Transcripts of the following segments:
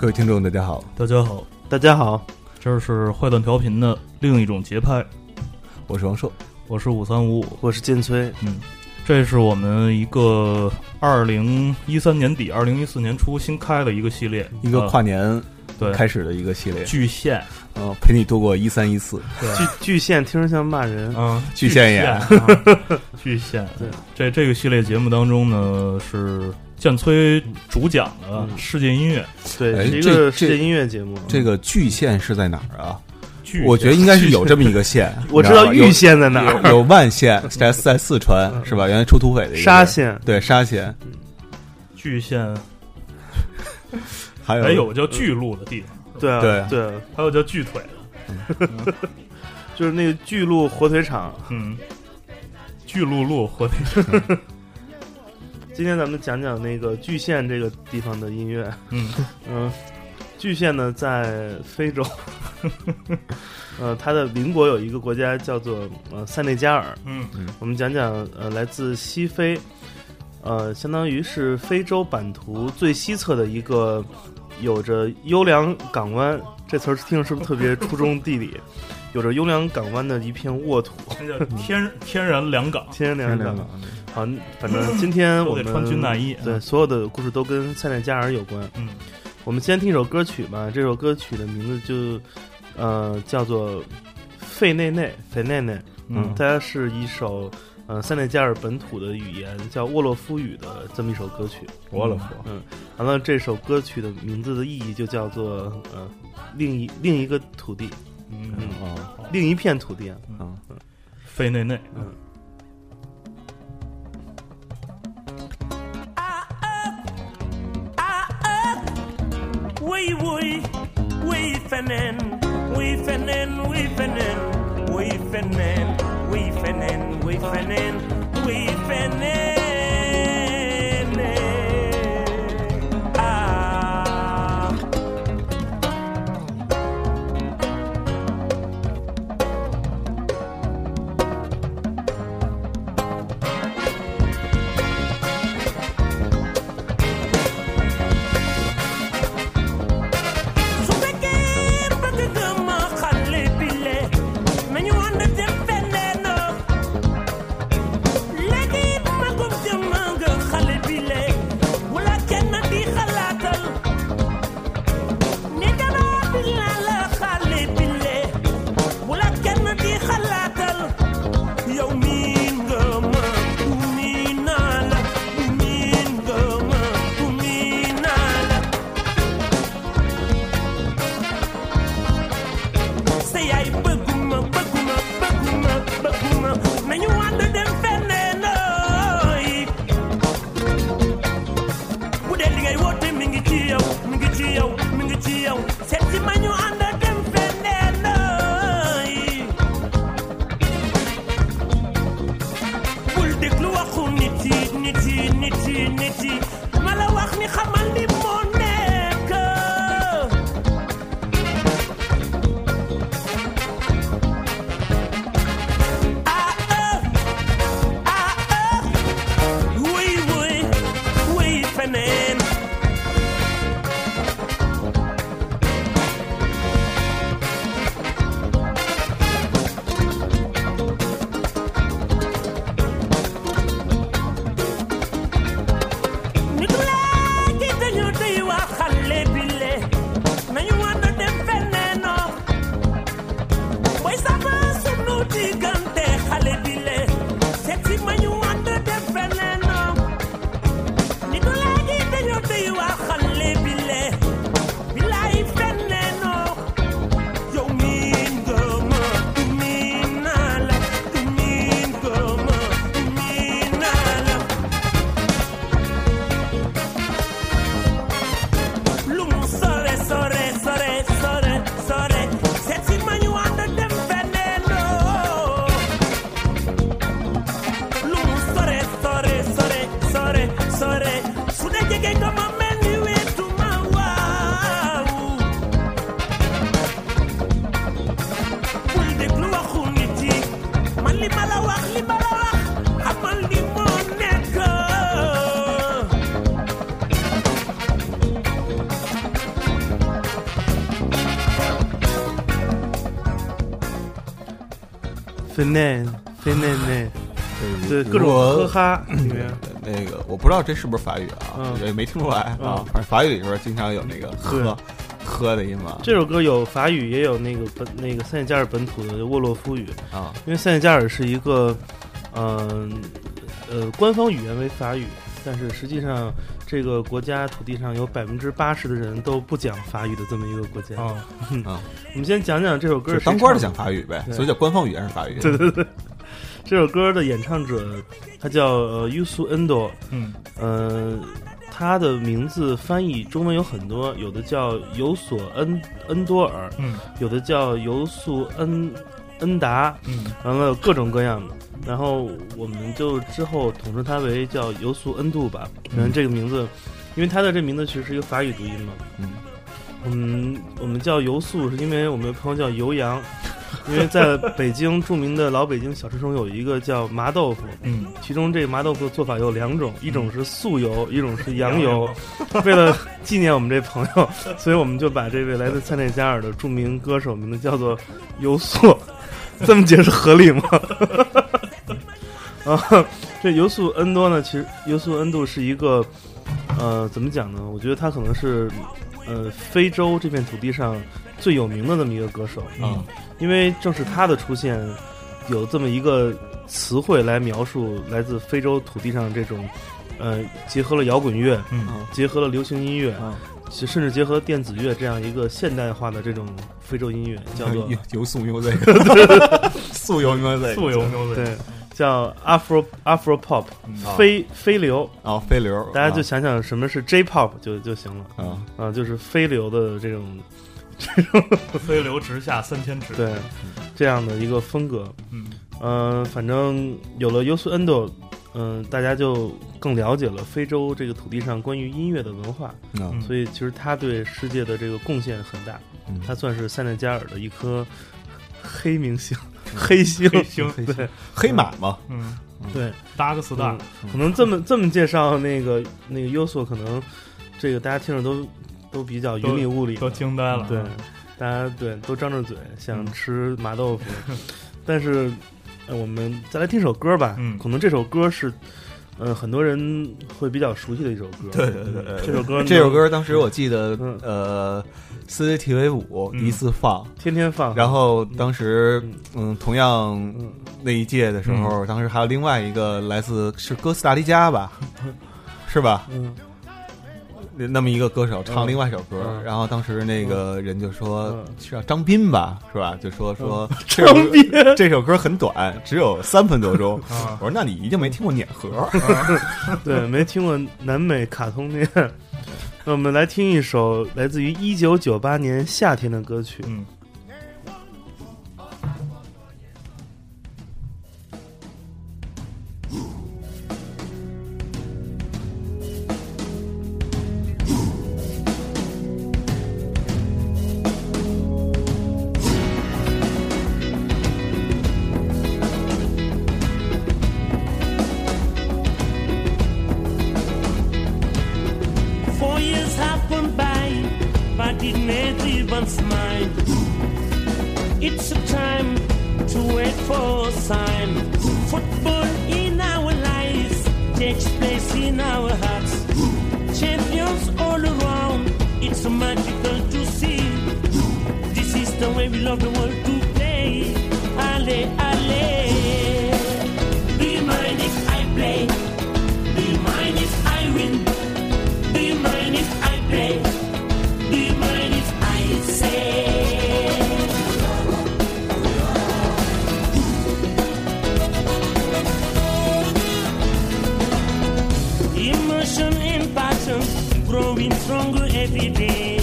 各位听众，大家好，大家好，大家好，这是坏蛋调频的另一种节拍，我是王硕，我是五三五。五，我是金崔，嗯，这是我们一个二零一三年底、二零一四年初新开的一个系列，一个跨年对。开始的一个系列，巨献，嗯，陪你度过一三一四，巨巨献听着像骂人，嗯，巨献也，巨献，对，这这个系列节目当中呢是。建崔主讲的世界音乐，对，是一个世界音乐节目。这个巨县是在哪儿啊？巨，我觉得应该是有这么一个县。我知道玉县在哪儿，有万县在在四川是吧？原来出土匪的沙县，对沙县。巨县，还有还有叫巨鹿的地方，对啊对对，还有叫巨腿的，就是那个巨鹿火腿肠，嗯，巨鹿鹿火腿肠。今天咱们讲讲那个巨县这个地方的音乐。嗯嗯，巨县呢在非洲，呃，它的邻国有一个国家叫做呃塞内加尔。嗯嗯，我们讲讲呃来自西非，呃，相当于是非洲版图最西侧的一个有着优良港湾。这词儿听着是不是特别初中地理？有着优良港湾的一片沃土，那叫天天然良港，天然良港。好，反正今天我们穿军大衣，对所有的故事都跟塞内加尔有关。嗯，我们先听一首歌曲吧。这首歌曲的名字就呃叫做《费内内》，费内内。嗯，它是一首呃塞内加尔本土的语言叫沃洛夫语的这么一首歌曲。沃洛夫。嗯，完了，这首歌曲的名字的意义就叫做呃另一另一个土地。嗯哦，另一片土地啊。嗯，费内内。嗯。wee wee, wee fenen, wee fenen, wee fenen, wee fenen, wee fenen, wee fenen, wee fenen. 飞内飞内内，对各种呵哈里面，那个我不知道这是不是法语啊，嗯也没听出来啊嗯。反正法语里边经常有那个呵呵的音嘛这首歌有法语，也有那个本那个塞内加尔本土的沃洛夫语，啊因为塞内加尔是一个，嗯呃官方语言为法语，但是实际上这个国家土地上有百分之八十的人都不讲法语的这么一个国家。啊，我们先讲讲这首歌是当官的讲法语呗，对。所以叫官方语言是法语。对对对，这首歌的演唱者他叫呃 Yusu Endo，嗯。呃，他的名字翻译中文有很多，有的叫尤索恩恩多尔，嗯。有的叫尤素恩恩达，嗯完了各种各样的。然后我们就之后统称它为叫尤素恩度吧。可能这个名字，因为他的这名字其实是一个法语读音嘛。嗯，我们我们叫尤素，是因为我们的朋友叫尤洋，因为在北京著名的老北京小吃中有一个叫麻豆腐，嗯，其中这个麻豆腐的做法有两种，一种是素油，一种是羊油。为了纪念我们这朋友，所以我们就把这位来自塞内加尔的著名歌手名字叫做尤素。这么解释合理吗？啊，这尤素恩多呢，其实尤素恩度是一个，呃，怎么讲呢？我觉得他可能是，呃，非洲这片土地上最有名的那么一个歌手。嗯因为正是他的出现，有这么一个词汇来描述来自非洲土地上这种，呃，结合了摇滚乐，嗯结合了流行音乐，啊其甚至结合电子乐这样一个现代化的这种非洲音乐，叫做 油油素 music，素油 music，素油牛仔，对，叫 Afro Afro Pop，嗯。啊。非非流。啊飞流，大家就想想什么是 J Pop 就就行了啊。啊，就是非流的这种这种 飞流直下三千尺，对这样的一个风格。嗯。嗯，反正有了 Yusu Endo，嗯，大家就更了解了非洲这个土地上关于音乐的文化，啊。嗯。所以其实他对世界的这个贡献很大，嗯。他算是塞内加尔的一颗黑明星、黑星。黑星对。黑马嘛，嗯，对，达克斯大嗯，可能这么这么介绍那个那个 Yusu，可能这个大家听着都都比较云里雾里，都惊呆了，对，大家对都张着嘴想吃麻豆腐，但是、呃、我们再来听首歌吧。嗯。可能这首歌是，呃，很多人会比较熟悉的一首歌。对对对对这首歌呢这首歌当时我记得嗯，呃，CCTV 五嗯。第一次放，天天放，然后当时嗯嗯，同样嗯。那一届的时候，当时还有另外一个来自是哥斯达黎加吧，是吧？嗯那那么一个歌手唱嗯另外一首歌，嗯然后当时那个人就说叫张斌吧，是吧？就说说 这首歌 这首歌很短，只有三分多钟。啊我说那你一定没听过碾核，对，没听过南美卡通片。那我们来听一首来自于一九九八年夏天的歌曲。嗯 Emotion and passion growing stronger every day.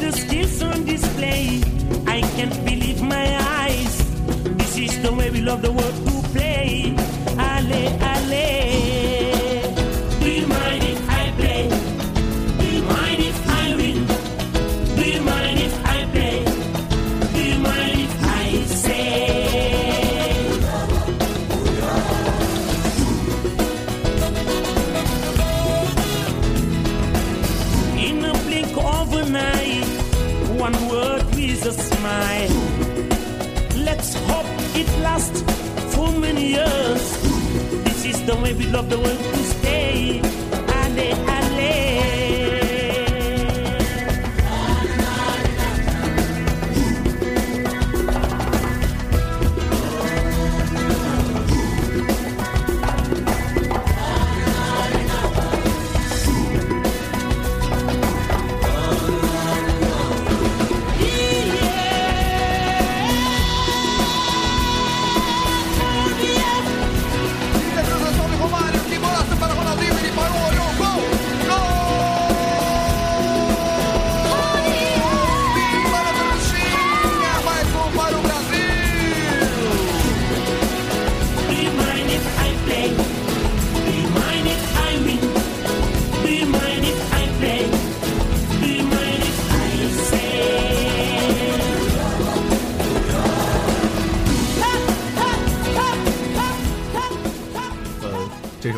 The skills on display, I can't believe my eyes. This is the way we love the world to play. Ale, ale. The way we love the world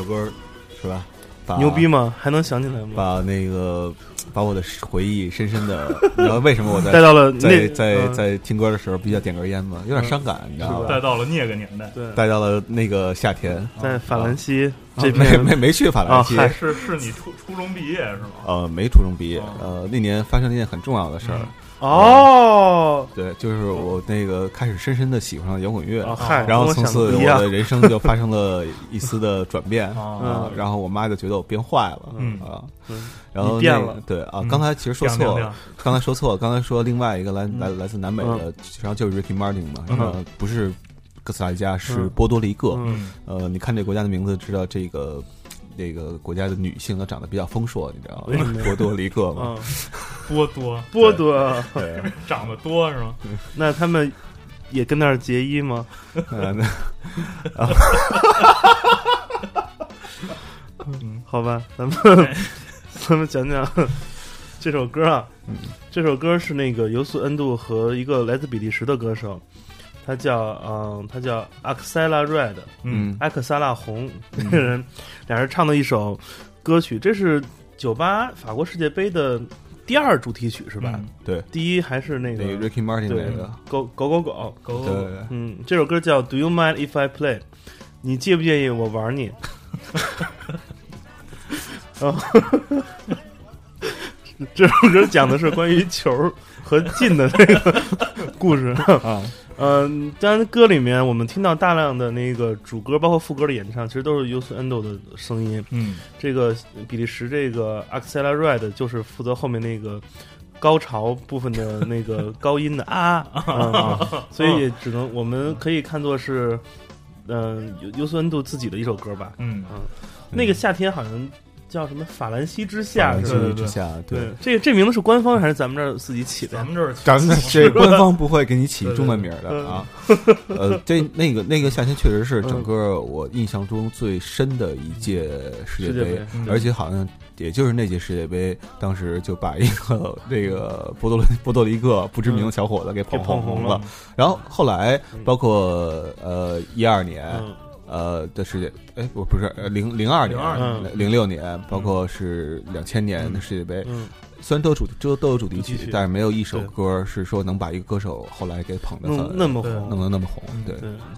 歌是吧？把牛逼吗？还能想起来吗？把那个把我的回忆深深的，你知道为什么我在带到了在那在嗯在听歌的时候必须要点根烟吗？有点伤感，你知道吧？带到了那个年代，对，带到了那个夏天，在法兰西这没边没没去法兰西，啊是是你初初中毕业是吗？呃，没初中毕业哦，呃，那年发生了一件很重要的事儿，哦，对，就是我那个开始深深的喜欢上摇滚乐，然后从此我的人生就发生了一丝的转变哦 啊，然后我妈就觉得我变坏了，嗯啊嗯，然后变了对啊嗯，刚才其实说错了，刚才说错了，刚才说另外一个来来嗯来自南美的，实际上就是 Ricky Martin 嘛，不是哥斯达黎加，是嗯波多黎各，嗯。呃，你看这个国家的名字，知道这个这个国家的女性都长得比较丰硕，你知道吗？波多黎各嘛，嗯，波多波多，对，长得多是吗？那他们也跟那儿结衣吗？呃，那。好吧，咱们 咱们讲讲 这首歌啊。嗯。这首歌是那个尤素恩杜和一个来自比利时的歌手，他叫嗯，他叫阿克塞拉 Red，嗯。阿克萨拉红这个人，俩人唱的一首歌曲，这是九八法国世界杯的第二主题曲是吧？嗯。对，第一还是那个那个 Ricky Martin 对那个，狗狗狗狗，狗对，嗯，这首歌叫《Do You Mind If I Play》，你介不介意我玩你？然 后这首歌讲的是关于球和进的这个故事。啊，嗯，当然歌里面我们听到大量的那个主歌，包括副歌的演唱，其实都是 u s Endo 的声音。嗯这个比利时这个 Axela Red 就是负责后面那个高潮部分的那个高音的 啊啊，所以也只能我们可以看作是嗯尤尤斯恩度自己的一首歌吧。嗯嗯那个夏天好像叫什么法兰西之夏法兰是吧？西之下，对。这这名字是官方还是咱们这儿自己起的咱？们这儿咱们 这官方不会给你起中文名的啊，呃，这那个那个夏天确实是嗯整个我印象中最深的一届世界杯界杯，嗯。而且好像也就是那届世界杯，当时就把一个这个波多波多黎各不知名的小伙子给捧红了。了。然后后来嗯。包括呃一二年嗯呃的世界，哎不不是呃零零二年02年。零六年，包括是两千年的世界杯，嗯，虽然都有主都都有主题曲曲，但是没有一首歌是说能把一个歌手后来给捧得弄很那么红，弄得那么红。对，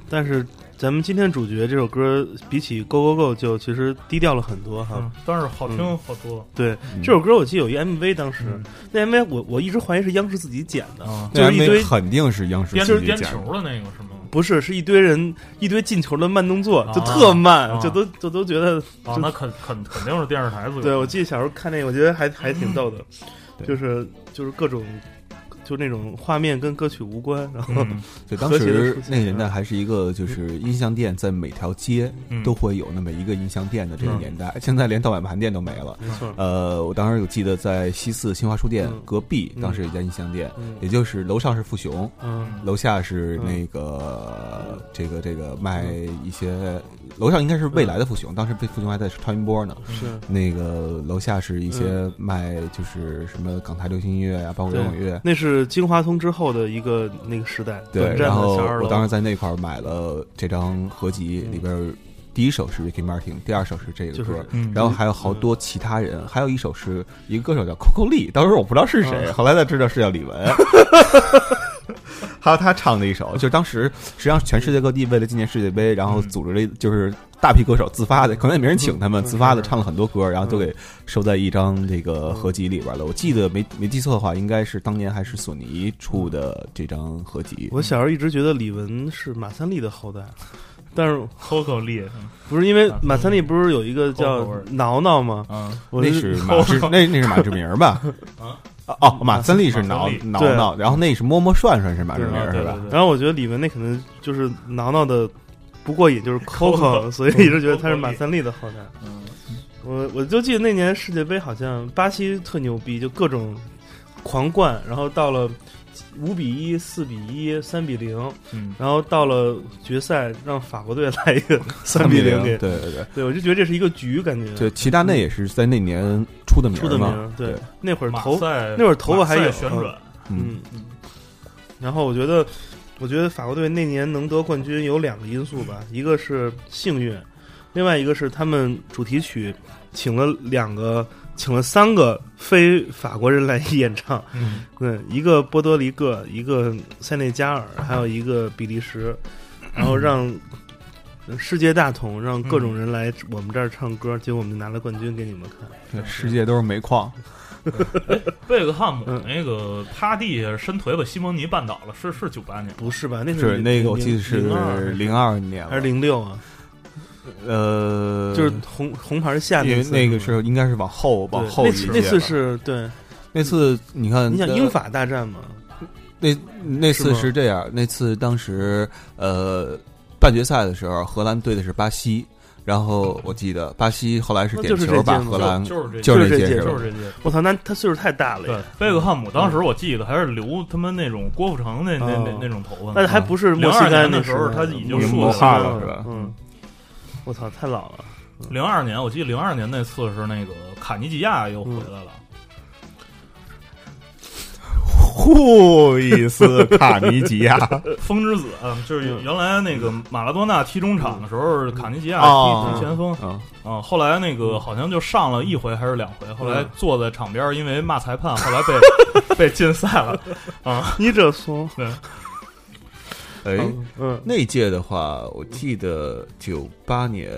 但是咱们今天主角这首歌比起《Go Go Go》就其实低调了很多哈。嗯，但是好听好多。对，嗯。这首歌我记得有一 MV，当时、嗯。那 MV 我我一直怀疑是央视自己剪的，啊，就是一堆肯定是央视颠颠自己剪球的那个是吗？不是是一堆人一堆进球的慢动作，啊就特慢，啊就都就都觉得。啊，那肯肯肯定是电视台自己。对我记得小时候看那个，我觉得还还挺逗的，对就是就是各种就那种画面跟歌曲无关，然后、嗯对，当时那个年代还是一个就是音像店在每条街嗯。都会有那么一个音像店的这个年代，现在连盗版盘店都没了。没错，呃，我当时有记得在西四新华书店嗯。隔壁，嗯。当时有一家音像店，嗯。也就是楼上是富雄，嗯。楼下是那个、这个这个卖一些，楼上应该是未来的富雄，当时被富雄还在超音波呢。是那个楼下是一些卖就是什么港台流行音乐呀、包括摇滚乐。那是金华通之后的一个那个时代，对，然后。我当时在那块儿买了这张合集，嗯里边第一首是 Ricky Martin，第二首是这个就是歌，嗯然后还有好多其他人，还有一首是一个歌手叫 Coco Lee，当时我不知道是谁，嗯后来才知道是叫李玟。还有他唱的一首，就是当时实际上全世界各地为了纪念世界杯，然后组织了就是大批歌手自发的，可能也没人请他们，自发的唱了很多歌，然后都给收在一张这个合集里边了。我记得没没记错的话，应该是当年还是索尼出的这张合集。我小时候一直觉得李玟是马三立的后代，但是 Coco 力，不是因为马三立不是有一个叫挠挠吗？嗯，那是马志，那那是马志明吧？啊哦，马三立是挠挠挠，然后那是摸摸涮涮是马志明是吧然后我觉得李玟那可能就是挠挠的不过瘾，就是 Coco，所以一直觉得他是马三立的后代。嗯我我就记得那年世界杯好像巴西特牛逼，就各种狂灌，然后到了五比一、四比一、三比零，嗯，然后到了决赛让法国队来一个 三比零给，对对对。对我就觉得这是一个局，感觉。对，齐达内也是在那年出的名出的嘛名，，对。对，那会儿头那会儿头发还有旋转，嗯，嗯，然后我觉得，我觉得法国队那年能得冠军有两个因素吧，一个是幸运，另外一个是他们主题曲请了两个，请了三个非法国人来演唱，嗯，对，一个波多黎各，一个塞内加尔，还有一个比利时，然后让。世界大同，让各种人来我们这儿唱歌，结果我们拿了冠军给你们看。对世界都是煤矿，贝克汉姆嗯那个趴地下伸腿把西蒙尼绊倒了，是是九八年，不是吧？那是那个我记得是零零二年还是零六啊？呃，就是红红牌下因为次那个时候应该是往后往后那次那次是对，那次你看，呃你想英法大战嘛？那那次是这样，那次当时呃半决赛的时候，荷兰对的是巴西，然后我记得巴西后来是点球把荷兰就是这就是这届就是这届。我操，那他岁数太大了贝克汉姆当时我记得还是留他们那种郭富城那那那哦。那种头发呢，那还不是墨西02哥那年的时候他已经是嗯磨化了是吧嗯，我操，太老了。零二年，我记得零二年那次是那个卡尼吉亚又回来了，呼一斯卡尼吉亚，风之子就是原来那个马拉多纳踢中场的时候，卡尼吉亚哦踢踢前锋嗯，啊，后来那个好像就上了一回还是两回，后来嗯坐在场边，因为骂裁判，后来被 被禁赛了啊。你这说，哎。嗯，那届的话，我记得九八年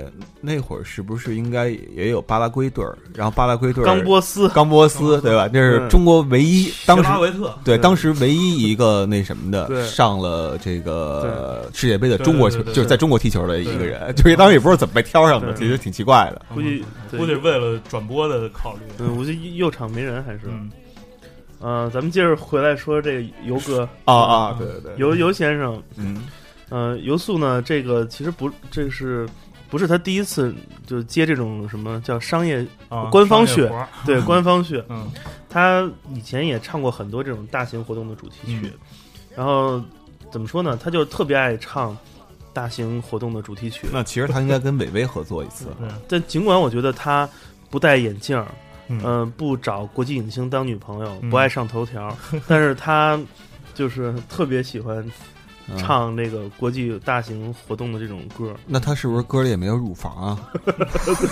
那会儿是不是应该也有巴拉圭队儿？然后巴拉圭队儿冈波斯，冈波斯对吧？这是嗯。中国唯一当时谢拉维特，对，当时唯一一个那什么的上了这个世界杯的中国球就是在中国踢球的一个人，就是当时也不知道怎么被挑上的，其实挺奇怪的。估计估计为了转播的考虑，嗯，估计右场没人还是。嗯，嗯，咱们接着回来说这个游哥，啊啊，对对对，游游先生，嗯。呃，游素呢，这个其实不，这是不是他第一次就接这种什么叫商业啊，官方血对官方血？嗯。他以前也唱过很多这种大型活动的主题曲，嗯。然后怎么说呢？他就特别爱唱大型活动的主题曲。那其实他应该跟韦唯合作一次。对，但尽管我觉得他不戴眼镜儿，嗯。嗯、不找国际影星当女朋友，嗯。不爱上头条，但是他就是特别喜欢嗯。唱这个国际大型活动的这种歌。那他是不是歌里也没有乳房啊？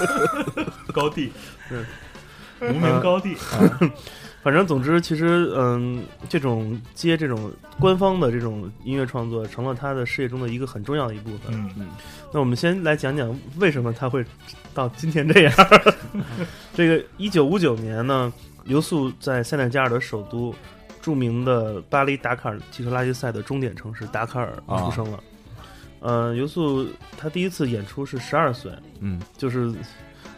高地，嗯。无名高地，反正总之，其实嗯，这种接这种官方的这种音乐创作，成了他的事业中的一个很重要的一部分。嗯。那我们先来讲讲为什么他会到今天这样。这个一九五九年呢，尤素在塞内加尔的首都，著名的巴黎达卡尔汽车拉力赛的终点城市达卡尔啊出生了。呃，尤素他第一次演出是十二岁，嗯，就是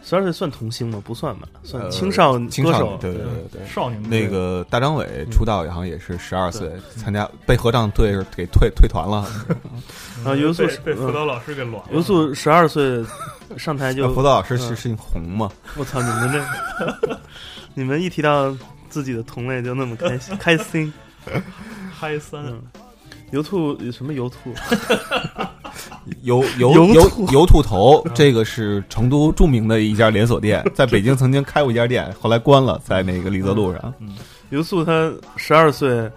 十二岁算童星吗？不算吧，算呃青少青少歌手。对对对对。少年那个大张伟出道好像也是十二岁，参加被合唱队给退退团了。然后尤素被被辅嗯导老师给乱了，尤素十二岁 上台就辅导老师是姓洪吗？我操！你们这，你们一提到自己的同类就那么开心开心。嗨三，嗯，油兔什么油兔？油油油油兔油兔头，这个是成都著名的一家连锁店，在北京曾经开过一家店，后来关了，在那个李泽路上。嗯油素他十二岁，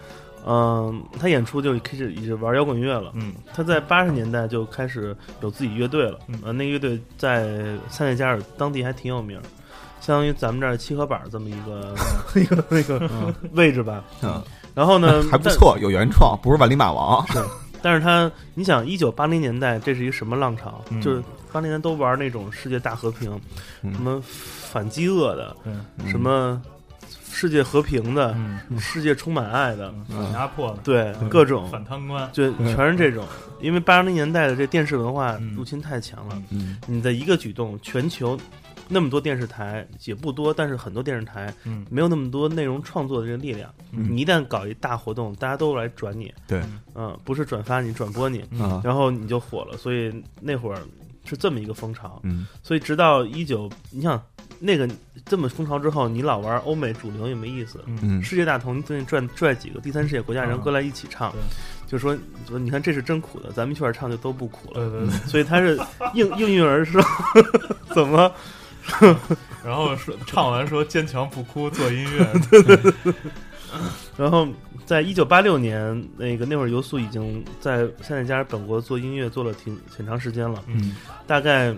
嗯、他演出就开始已经玩摇滚乐了。嗯。他在八十年代就开始有自己乐队了，嗯。呃，那个乐队在塞内加尔当地还挺有名，相当于咱们这儿七合板儿这么一个 一个那个。位置吧。嗯。然后呢，还不错，有原创，不是万里马王。但是他，你想，一九八零年代这是一个什么浪潮？嗯。就是八零年都玩那种世界大和平，嗯。什么反饥饿的，对，什么世界和平的，嗯，世界充满爱的，反压迫的，对，各种，反贪官，就全是这种。因为八零年代的这电视文化嗯。入侵太强了，嗯。你的一个举动，全球那么多电视台也不多，但是很多电视台嗯。没有那么多内容创作的这个力量。嗯。你一旦搞一大活动，大家都来转你，对。嗯，不是转发你，转播你，啊。然后你就火了。所以那会儿是这么一个风潮。嗯。所以直到一九，你想那个这么风潮之后，你老玩欧美主流也没意思。嗯。世界大同，你最近拽拽几个第三世界国家人嗯。过来一起唱，对。就说说你看这是真苦的，咱们一块儿唱就都不苦了。对对对，所以他是应应运而生，怎么？然后说唱完说坚强不哭做音乐，然后在一九八六年，那个那会儿尤素已经在现在家本国做音乐做了挺挺长时间了，嗯。大概，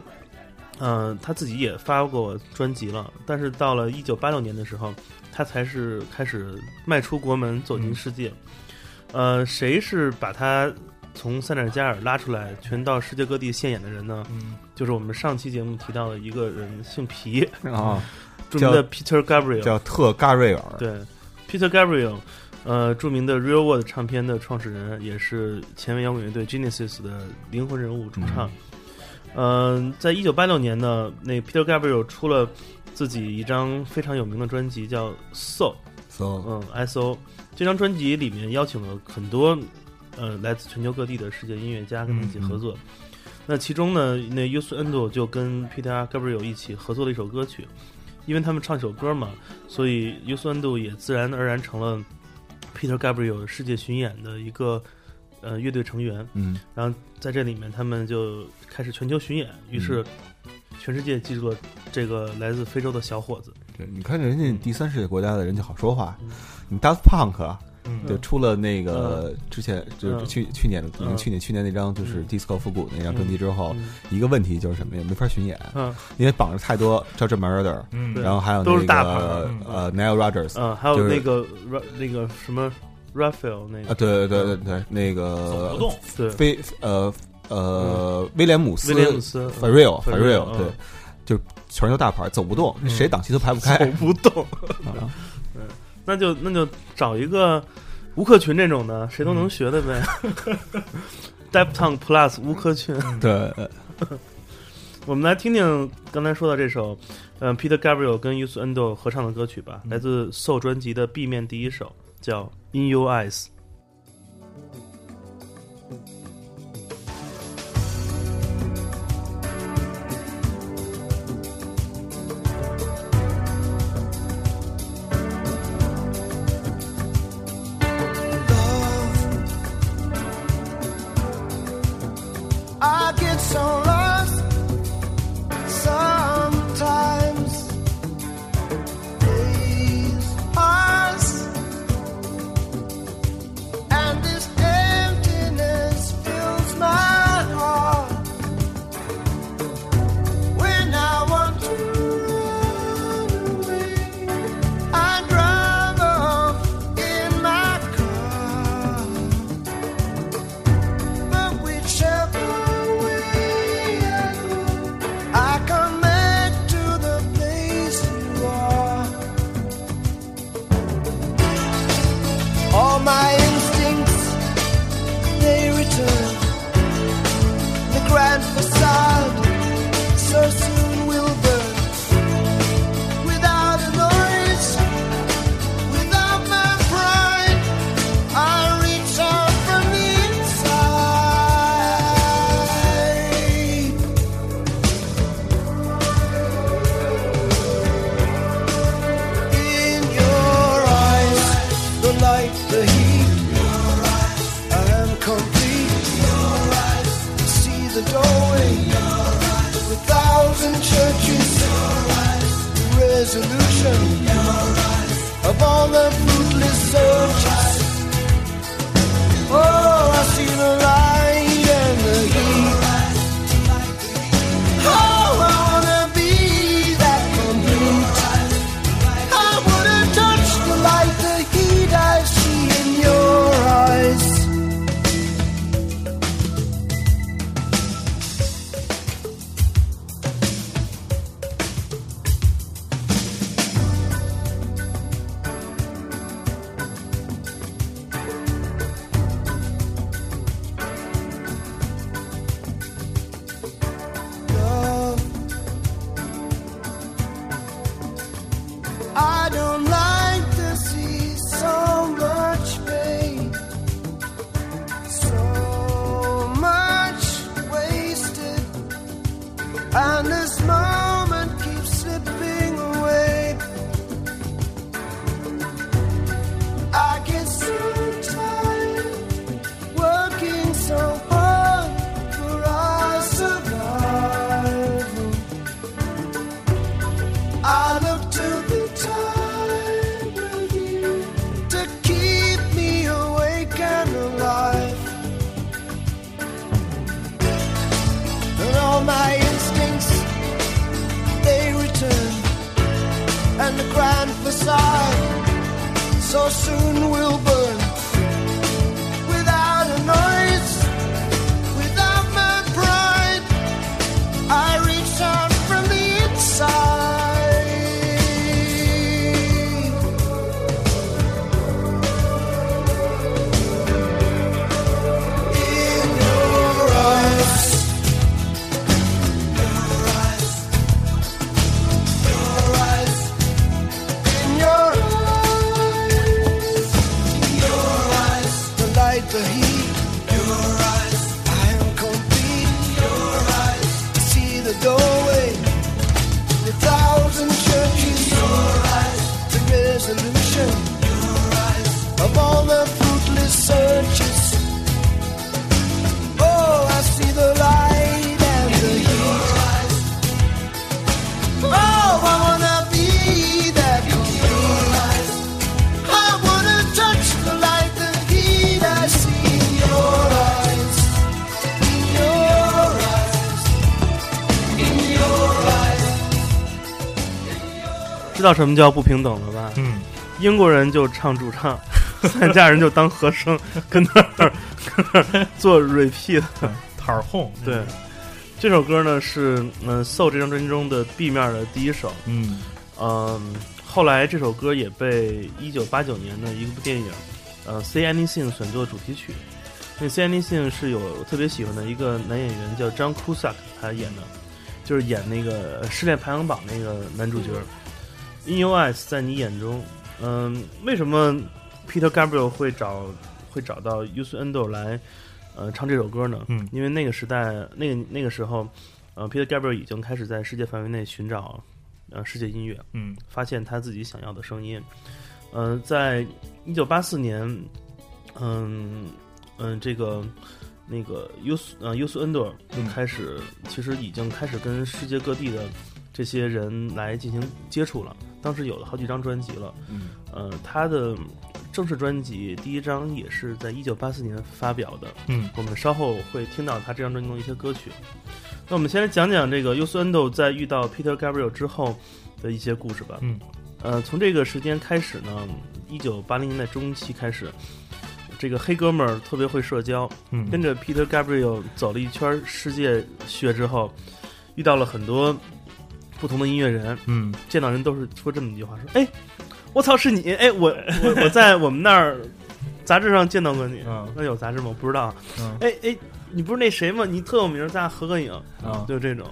嗯、他自己也发过专辑了，但是到了一九八六年的时候，他才是开始迈出国门，走进世界。呃，谁是把他从塞纳加尔拉出来，全到世界各地现演的人呢？嗯就是我们上期节目提到的一个人，姓皮，啊，著名的 Peter Gabriel，叫特嘎瑞尔。对，Peter Gabriel，呃，著名的 Real World 唱片的创始人，也是前卫摇滚乐队 Genesis 的灵魂人物主唱。嗯、在一九八六年呢，那 Peter Gabriel 出了自己一张非常有名的专辑，叫《Soul》，So 嗯，S O。这张专辑里面邀请了很多呃来自全球各地的世界音乐家跟他一起合作。那其中呢，那 y u s Endo 就跟 Peter Gabriel 一起合作了一首歌曲，因为他们唱一首歌嘛，所以 y u s Endo 也自然而然成了 Peter Gabriel 世界巡演的一个呃乐队成员。嗯然后在这里面，他们就开始全球巡演，于是全世界记住了这个来自非洲的小伙子。对，你看人家第三世界国家的人就好说话嗯，你 Daft Punk 对，出了那个之前就是嗯去去年的，已经嗯去年去年那张就是嗯 Disco 复古那张专辑之后，嗯一个问题就是什么呀？没法巡演，嗯因为绑着太多 George Murder，嗯，然后还有那都是大呃 Nile Rodgers 嗯，还有那个那个什么 Raphael 那啊，个，对对对对对，那个走不动，对，非呃呃威廉姆斯威廉姆斯 f a r r e l f a r r e l 嗯。对，就全球大牌走不动，嗯。谁档期都排不开走。不动，啊那就那就找一个吴克群这种的，谁都能学的呗。Depton Plus 吴克群，对，呃我们来听听刚才说的这首，嗯、p e t e r Gabriel 跟 Yus Endo 合唱的歌曲吧，来自 Soul 专辑的 B 面第一首，叫《In Your Eyes》。道什么叫不平等了吧？嗯，英国人就唱主唱，三家人就当和声，跟那儿 跟那儿做 repeat。塔尔哄，对，这首歌呢是嗯《Soul》这张专辑中的 B 面的第一首。嗯嗯，后来这首歌也被一九八九年的一部电影呃《Say Anything》选作主题曲。那《Say Anything》是有特别喜欢的一个男演员叫 John Cusack 他演的，就是演那个《失恋排行榜》那个男主角。In Your Eyes，在你眼中，嗯，为什么 Peter Gabriel 会找会找到 u s Endo 来呃唱这首歌呢？嗯因为那个时代，那个那个时候，呃，Peter Gabriel 已经开始在世界范围内寻找呃世界音乐，嗯发现他自己想要的声音。嗯、在一九八四年，嗯嗯，这个那个 Us 呃 Us Endo 就开始，其实已经开始跟世界各地的这些人来进行接触了。当时有了好几张专辑了，嗯，呃，他的正式专辑第一张也是在一九八四年发表的。嗯我们稍后会听到他这张专辑中的一些歌曲。那我们先来讲讲这个 u s Endo 在遇到 Peter Gabriel 之后的一些故事吧。嗯，呃，从这个时间开始呢，一九八零年代中期开始，这个黑哥们儿特别会社交，嗯跟着 Peter Gabriel 走了一圈世界学之后，遇到了很多不同的音乐人，嗯见到人都是说这么一句话：说，哎，我操，是你！哎，我我我在我们那儿杂志上见到过你。嗯那有杂志吗？我不知道。嗯哎哎，你不是那谁吗？你特有名，咱俩合个影。啊就这种，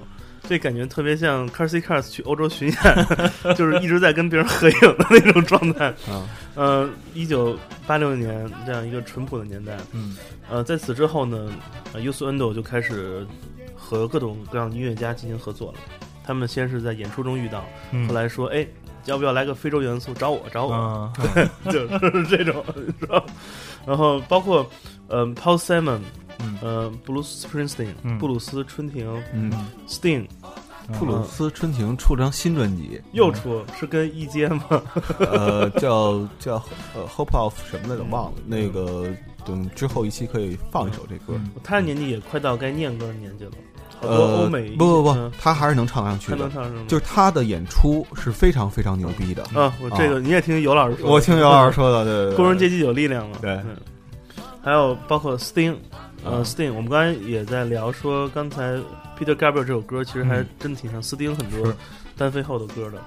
这感觉特别像 Carsey Cars 去欧洲巡演，就是一直在跟别人合影的那种状态。啊，呃，一九八六年这样一个淳朴的年代。嗯呃，在此之后呢，呃 u s Endo 就开始和各种各样的音乐家进行合作了。他们先是在演出中遇到，嗯，后来说，哎，要不要来个非洲元素？找我，找我。啊，就是这种，是吧？然后包括呃，Paul Simon，嗯呃，Bruce Springsteen，、嗯布鲁斯春庭嗯，，Sting 布鲁斯春庭出张新专辑，又出，是跟一阶吗？呃，叫叫呃 Hope of 什么来着忘了，那个等之后一期可以放一首这歌。嗯他的年纪也快到该念歌的年纪了，好多呃，欧美不不不嗯，他还是能唱上去的。他能，唱什么？就是他的演出是非常非常牛逼的。啊，我这个你也听尤老师说，我听尤老师说的，对对对，工人阶级有力量了。对。嗯，还有包括 Sting，呃啊，Sting，我们刚才也在聊说，刚才 Peter Gabriel 这首歌其实还嗯。真挺像斯汀很多单飞后的歌的，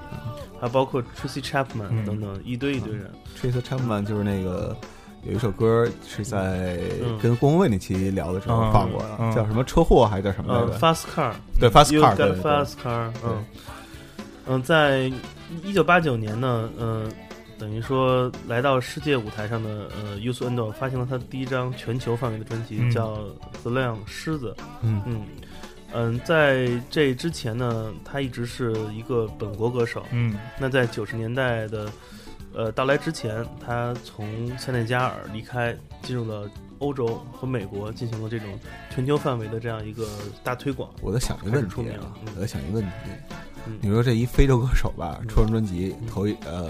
还包括 Tracy Chapman 嗯。等等一堆一堆人。Tracy Chapman 就是那个有一首歌是在嗯。跟郭文蔚那期聊的时候嗯。放过的，嗯。叫什么车祸还是叫什么来嗯着？，Fast Car，对，Fast Car，对 fast car，嗯。嗯，在一九八九年呢，嗯、等于说来到世界舞台上的呃 u s Endo 发行了他第一张全球范围的专辑，嗯。叫《The Lion》狮子。嗯。嗯嗯，在这之前呢，他一直是一个本国歌手。嗯。那在九十年代的呃到来之前，他从塞内加尔离开，进入了欧洲和美国，进行了这种全球范围的这样一个大推广。我在想一个问题啊嗯，我在想一个问题，嗯你说这一非洲歌手吧，出张专辑头一呃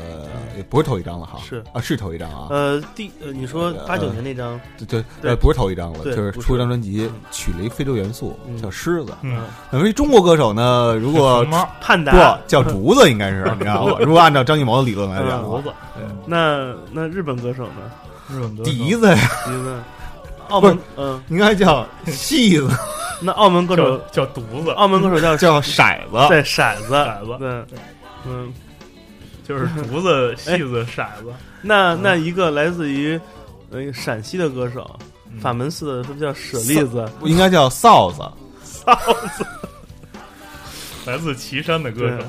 也不是头一张了哈，是。啊是头一张啊，呃，第呃，你说呃八九年那张，对对对呃不是头一张了，就是出张专辑嗯。取了一非洲元素嗯。叫狮子。嗯，那么一中国歌手呢，如果熊猫。汉达。不叫竹子应该是，你知道吧？如果按照张艺谋的理论来讲的话，胡子，那那日本歌手呢？日本歌手。笛子呀，笛子，澳门嗯，应该叫戏子，那澳门歌手叫叫犊子，澳门歌手叫 叫骰子。对骰子。骰子。对，嗯，就是犊子、戏子、骰子。那那一个来自于呃陕西的歌手，嗯。法门寺的是不是叫舍利子？应该叫臊子，来自岐山的歌手，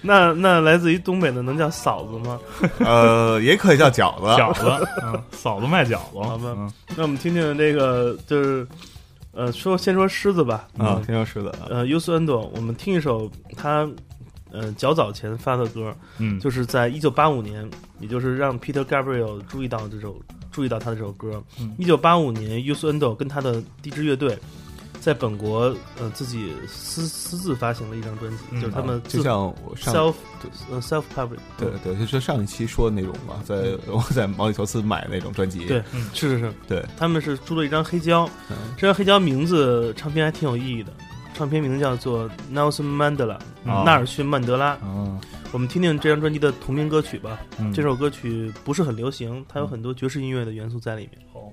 那那来自于东北的能叫嫂子吗？呃，也可以叫饺子。饺子，嗯，嫂子卖饺子，好吧。嗯。那我们听听这个，就是呃，说先说狮子吧，啊，先说狮子啊。呃 u s Endo，我们听一首他呃较早前发的歌，嗯，就是在一九八五年，也就是让 Peter Gabriel 注意到这首注意到他的这首歌嗯。一九八五年 u s Endo 跟他的第一支乐队。在本国，呃，自己私私自发行了一张专辑，嗯就是他们就像我上 self 呃 self public，对对，就是上一期说的那种嘛，在 我在毛里求斯买那种专辑，对是是是，对，他们是出了一张黑胶，嗯。这张黑胶名字唱片还挺有意义的，唱片名字叫做 Nelson Mandela，、哦。纳尔逊曼德拉。嗯，我们听听这张专辑的同名歌曲吧。嗯。这首歌曲不是很流行，它有很多爵士音乐的元素在里面。好。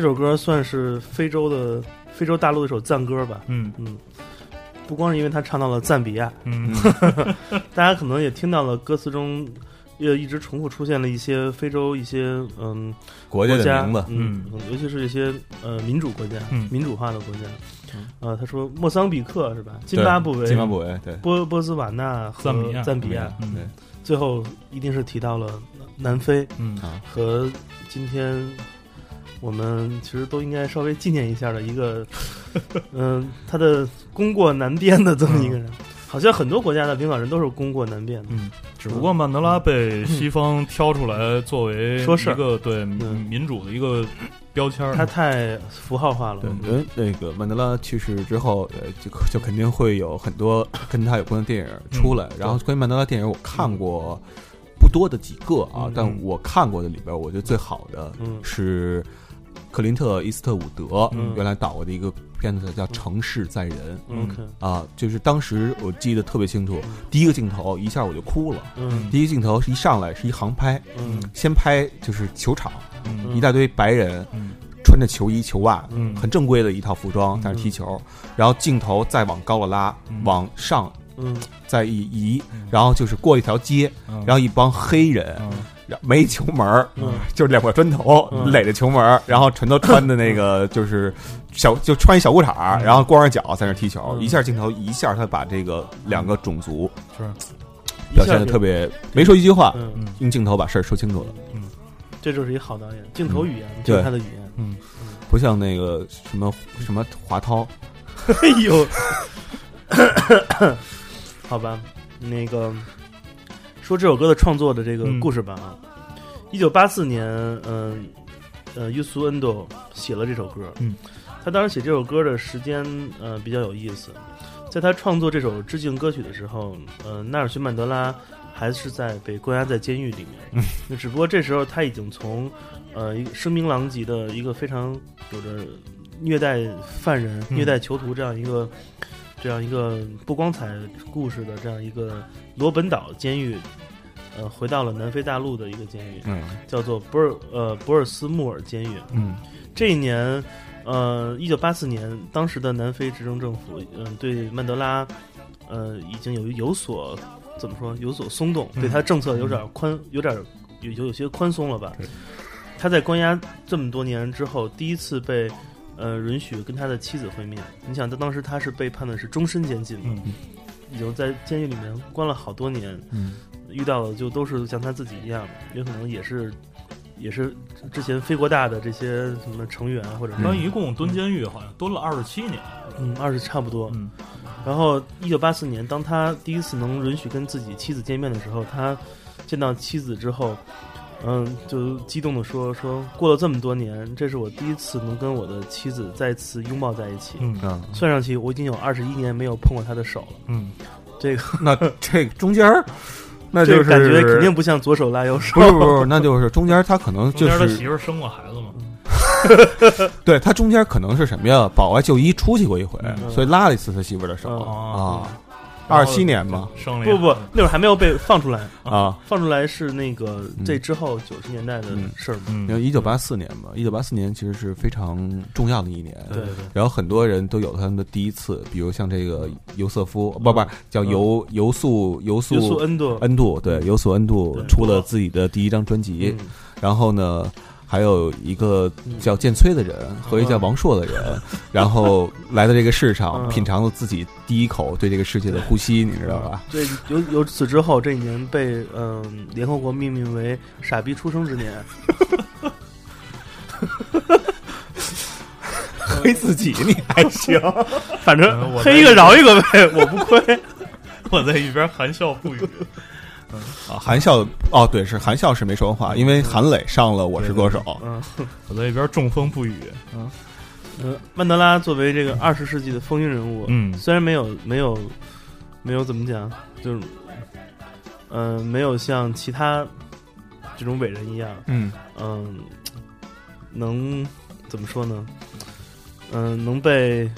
这首歌算是非洲的非洲大陆的一首赞歌吧。嗯嗯，不光是因为他唱到了赞比亚，嗯 大家可能也听到了歌词中，也一直重复出现了一些非洲一些嗯国家的名字，嗯，尤其是一些呃民主国家、嗯民主化的国家嗯。呃，他说莫桑比克是吧？津巴布韦、津巴布韦对，波波斯瓦纳和赞比亚赞比亚，嗯对最后一定是提到了南非嗯啊，和今天我们其实都应该稍微纪念一下的一个，嗯、他的功过难辨的这么一个人。好像很多国家的领导人都是功过难辨的。嗯，只不过曼德拉被西方挑出来作为 说是一个对嗯民主的一个标签儿。他太符号化了。对，因为那个曼德拉去世之后，呃，就就肯定会有很多 跟他有关的电影出来。然后关于曼德拉电影，我看过不多的几个啊，嗯但我看过的里边，我觉得最好的嗯是克林特·伊斯特伍德嗯。原来导过的一个片子叫《城市在人》。嗯。啊，就是当时我记得特别清楚，第一个镜头一下我就哭了。嗯。第一个镜头是一上来是一航拍，嗯。先拍就是球场，嗯。一大堆白人嗯。穿着球衣球袜，嗯。很正规的一套服装，在那踢球，然后镜头再往高了拉，嗯。往上嗯。再一移嗯，然后就是过一条街，嗯。然后一帮黑人，没球门就是两块砖头嗯。垒着球门儿，然后全都穿的那个就是小就穿一小裤衩儿，然后光着脚在那踢球，嗯。一下镜头一下他把这个两个种族是。表现的特别，没说一句话，用镜头把事儿说清楚了，这就是一好导演，镜头语言就是他的语言。嗯。不像那个什么什么华涛，哎呦，好吧，那个说这首歌的创作的这个嗯。故事吧啊，一九八四年，嗯呃，约苏恩多写了这首歌，嗯，他当时写这首歌的时间呃比较有意思，在他创作这首致敬歌曲的时候，呃，纳尔逊曼德拉还是在被关押在监狱里面，那只不过这时候他已经从呃一个声名狼藉的一个非常有着虐待犯人、嗯。虐待囚徒这样一个这样一个不光彩故事的这样一个罗本岛监狱，呃，回到了南非大陆的一个监狱，嗯。叫做博尔呃博尔斯穆尔监狱。嗯。这一年，呃，一九八四年，当时的南非执政政府，嗯、对曼德拉，呃，已经有有所怎么说，有所松动，嗯。对他政策有点宽，有点有有有些宽松了吧？他在关押这么多年之后，第一次被呃允许跟他的妻子会面。你想，他当时他是被判的是终身监禁嘛，嗯已经在监狱里面关了好多年，嗯遇到的就都是像他自己一样，有可能也是也是之前飞国大的这些什么成员或者是他一共蹲监狱好像蹲了二十七年。嗯二十差不多。嗯然后一九八四年，当他第一次能允许跟自己妻子见面的时候，他见到妻子之后，嗯，就激动的说说过了这么多年，这是我第一次能跟我的妻子再次拥抱在一起。嗯嗯，算上去，我已经有二十一年没有碰过她的手了。嗯这个那 这个中间儿，那就是这个感觉肯定不像左手拉右手。不是不是，那就是中间他可能就是他是媳妇儿生过孩子嘛？对他中间可能是什么呀？保外就医出去过一回，嗯所以拉了一次他媳妇儿的手哦啊。二十七年嘛生了不不，那会儿还没有被放出来，啊，放出来是那个嗯。这之后九十年代的嗯。事儿嘛。嗯。因为一九八四年嘛，一九八四年其实是非常重要的一年。对对，然后很多人都有他们的第一次，比如像这个尤瑟夫，不不叫尤尤素尤尤素素恩度，恩度，对尤素恩度出了自己的第一张专辑，嗯。然后呢。还有一个叫建崔的人和一个叫王硕的人，然后来到这个世上，嗯品尝了自己第一口对这个世界的呼吸，你知道吧？对由由此之后，这一年被嗯、联合国命名为“傻逼出生之年黑自己你还行？”，反正黑一个饶一个呗，我不亏。我在一边含笑不语。啊，韩笑哦，对，是韩笑是没说话，因为韩磊上了《我是歌手》，嗯。我在一边中风不语。嗯，曼德拉作为这个二十世纪的风云人物，嗯。虽然没有没有没有怎么讲，就是嗯、呃没有像其他这种伟人一样，嗯。嗯、能怎么说呢？嗯、能被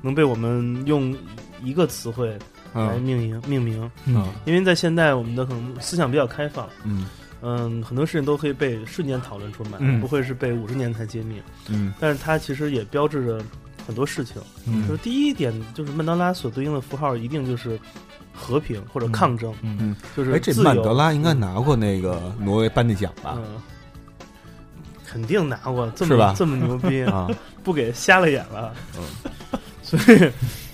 能被我们用一个词汇来嗯。命名、命名，嗯。因为在现代我们的可能思想比较开放，嗯。嗯，很多事情都可以被瞬间讨论出来，嗯。不会是被五十年才揭秘。嗯。但是它其实也标志着很多事情。嗯。就是第一点，就是曼德拉所对应的符号一定就是和平或者抗争，嗯。嗯，就是哎，这曼德拉应该拿过那个挪威颁的奖吧？嗯，肯定拿过，这么这么牛逼，啊，不给瞎了眼了。嗯。所以，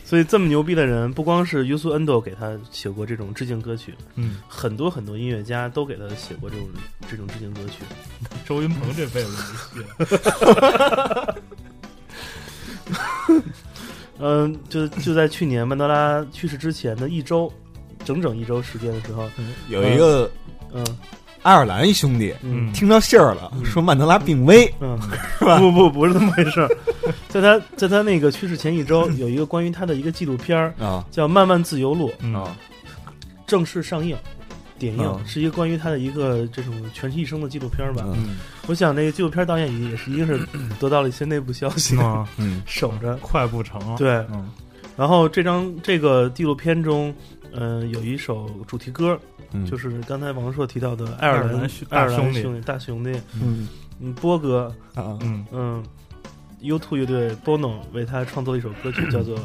所以这么牛逼的人，不光是尤苏恩斗给他写过这种致敬歌曲，嗯，很多很多音乐家都给他写过这种这种致敬歌曲。周云鹏这辈子没戏。嗯，就就在去年曼德拉去世之前的一周，整整一周时间的时候，有一个嗯爱尔兰一兄弟嗯听到信儿了，说曼德拉病危，嗯，吧不不不是这么回事儿，在他在他那个去世前一周，有一个关于他的一个纪录片儿啊叫《漫漫自由路》，嗯啊正式上映。点映、嗯是一个关于他的一个这种全是一生的纪录片儿吧。嗯嗯我想那个纪录片导演也也是一定是得到了一些内部消息，啊，嗯守着。快不成了。对，嗯然后这张这个纪录片中，嗯、有一首主题歌，嗯，就是刚才王朔提到的爱尔兰爱尔兰兄弟兰兄弟。大兄弟，嗯。嗯，波哥，啊嗯嗯，U2 乐队 Bono 为他创作了一首歌曲，叫做《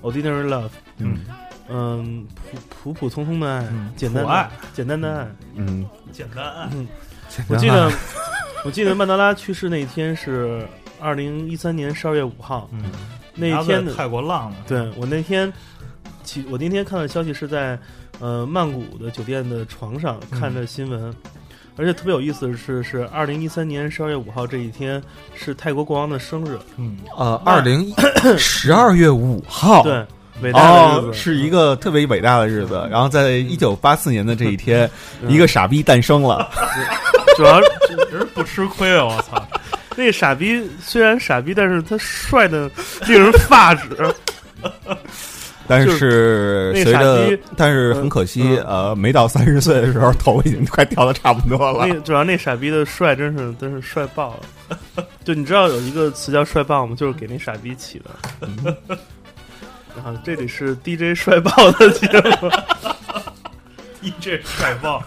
Ordinary Love》。嗯。嗯，普普普通通的爱，嗯。简单的爱，简单的爱。嗯，简单爱。嗯，我记得，我记得曼德拉去世那一天是二零一三年十二月五号，嗯，那一天泰国浪了。对我那天，其我那天看到消息是在呃曼谷的酒店的床上看着新闻，而且特别有意思的是，是二零一三年十二月五号这一天是泰国国王的生日，嗯呃，二零十二月五号，对，伟大的日哦，子，是一个特别伟大的日子。然后在一九八四年的这一天，嗯一个傻逼诞生了。主要真是不吃亏啊！我操，那个傻逼虽然傻逼，但是他帅的令人发指。但是那傻随着逼，但是很可惜，嗯呃，没到三十岁的时候，头已经快掉的差不多了。那主要那傻逼的帅真是真是帅爆了。就你知道有一个词叫帅爆吗？就是给那傻逼起的。然后这里是 DJ 帅爆的节目。DJ 帅爆。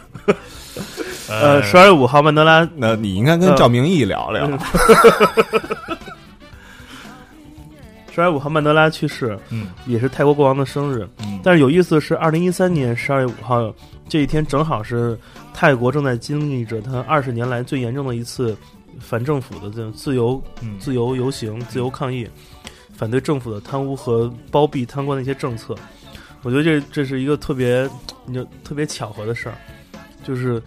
呃，十二月五号，曼德拉那你应该跟赵明义聊聊。十二月五号曼德拉去世，嗯也是泰国国王的生日。嗯，但是有意思的是，二零一三年十二月五号这一天正好是泰国正在经历着他二十年来最严重的一次反政府的这种自由嗯自由游行、自由抗议，反对政府的贪污和包庇贪官的一些政策。我觉得这这是一个特别你就特别巧合的事儿，就是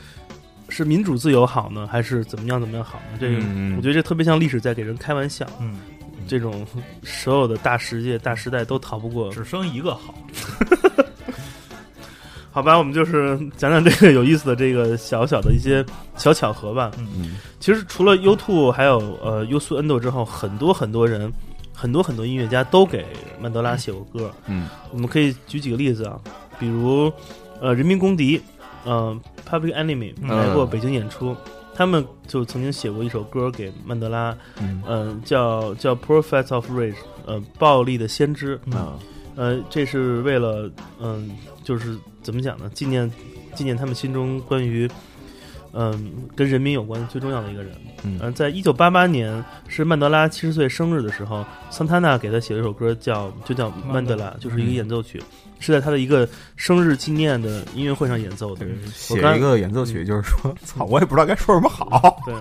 是民主自由好呢，还是怎么样怎么样好呢？这个、嗯我觉得这特别像历史在给人开玩笑。嗯，这种所有的大世界、大时代都逃不过。只生一个好。好吧，我们就是讲讲这个有意思的这个小小的一些小巧合吧。嗯其实除了 U Two 还有呃 U 苏 Endo 之后，很多很多人，很多很多音乐家都给曼德拉写过歌。嗯我们可以举几个例子啊，比如呃人民公敌，呃 Public Enemy 嗯来过北京演出，他们就曾经写过一首歌给曼德拉，嗯。嗯、叫叫《Prophet of Rage》，呃，暴力的先知，啊呃，这是为了嗯、就是怎么讲呢？纪念纪念他们心中关于嗯、跟人民有关最重要的一个人。嗯嗯、在一九八八年是曼德拉七十岁生日的时候，桑塔纳给他写了一首歌叫就叫《曼德拉》，就是一个演奏曲，是在他的一个生日纪念的音乐会上演奏的。写一个演奏曲，就是说，操，我也不知道该说什么好。对。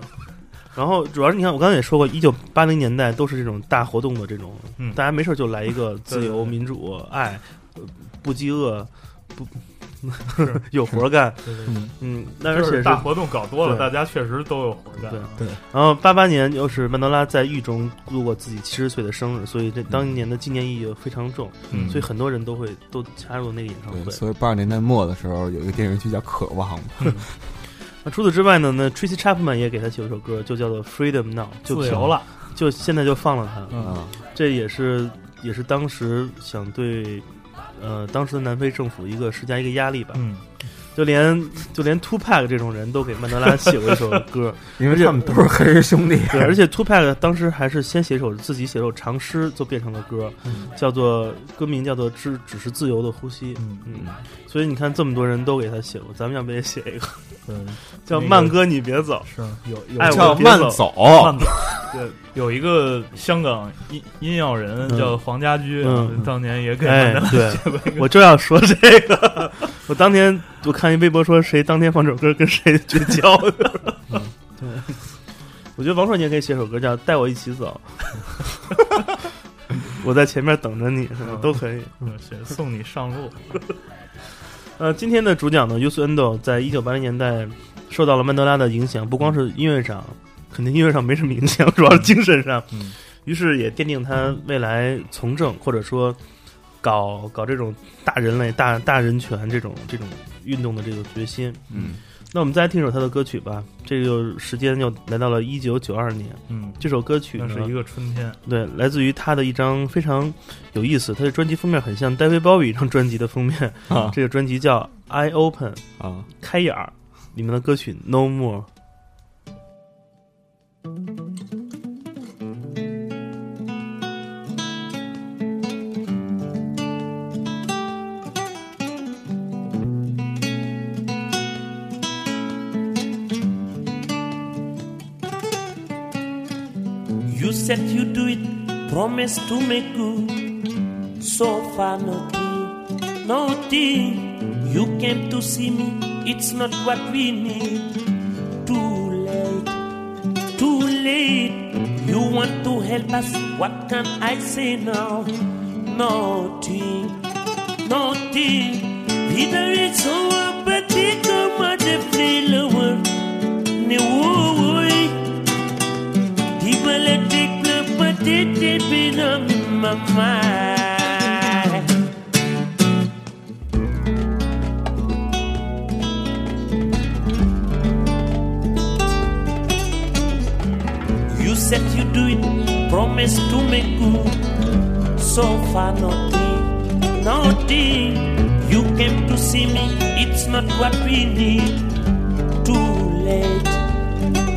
然后主要是你看，我刚才也说过，一九八零年代都是这种大活动的这种，嗯大家没事就来一个 自由、民主、爱，呃不饥饿，不 有活儿干。对对嗯嗯，那而且是是大活动搞多了，大家确实都有活干。对然后八八年又是曼德拉在狱中度过自己七十岁的生日，所以这当年的纪念意义非常重，嗯所以很多人都会都加入那个演唱，会。所以八十年代末的时候，有一个电视剧叫《渴望》嘛，那除此之外呢，那 Tracy Chapman 也给他写了首歌，就叫做《Freedom Now》，就自由，了，就现在就放了他。嗯啊，这也是也是当时想对呃当时的南非政府一个施加一个压力吧。嗯，就连就连 Tupac 这种人都给曼德拉写过一首歌，因为他们都是黑人兄弟。对，而且 Tupac 当时还是先写首自己写首长诗，就变成了歌，叫做歌名叫做《只只是自由的呼吸》。嗯嗯，所以你看这么多人都给他写过，咱们要不也写一个嗯，叫《慢歌你别走是有有哎叫慢走，慢走。对，有一个香港音音乐人嗯叫黄家驹，嗯当年也》？给对我就要说这个。我当天我看一微博说谁当天放这首歌跟谁绝交。嗯对，我觉得王硕你也可以写首歌叫《带我一起走》，我在前面等着你，是吧？都可以。嗯写送你上路。呃，今天的主讲呢，U S Endo 在一九八零年代受到了曼德拉的影响，不光是音乐上，肯定音乐上没什么影响，主要是精神上。嗯于是也奠定他未来从政或者说搞搞这种大人类、大大人权这种这种运动的这个决心。嗯，那我们再来听首他的歌曲吧。这个时间又来到了一九九二年，嗯，这首歌曲那是一个春天。对，来自于他的一张非常有意思，他的专辑封面很像戴维鲍比一张专辑的封面。啊这个专辑叫《Eye Open》，啊，开眼儿，里面的歌曲《No More》。You said you'd do it, promise to make good. So far, nothing, nothing. You came to see me, it's not what we need need. You want to help us? What can I say now? Nothing, nothing. Vida é só uma batida, uma de fila, ne woi. Di balé tic le petit, in my mind. Said you do it, promise to make good. So far nothing, nothing. You came to see me, it's not what we need. Too late,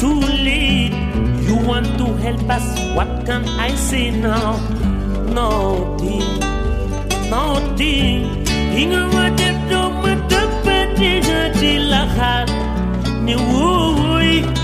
too late. You want to help us, what can I say now? Nothing, nothing. Inga wadep do matapati hati lahat ni wui.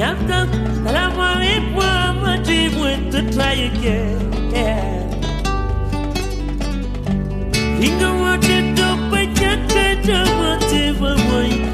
After that I want it one more dream went to try again. Yeah. Inga wate dope nyaka jamate mamoi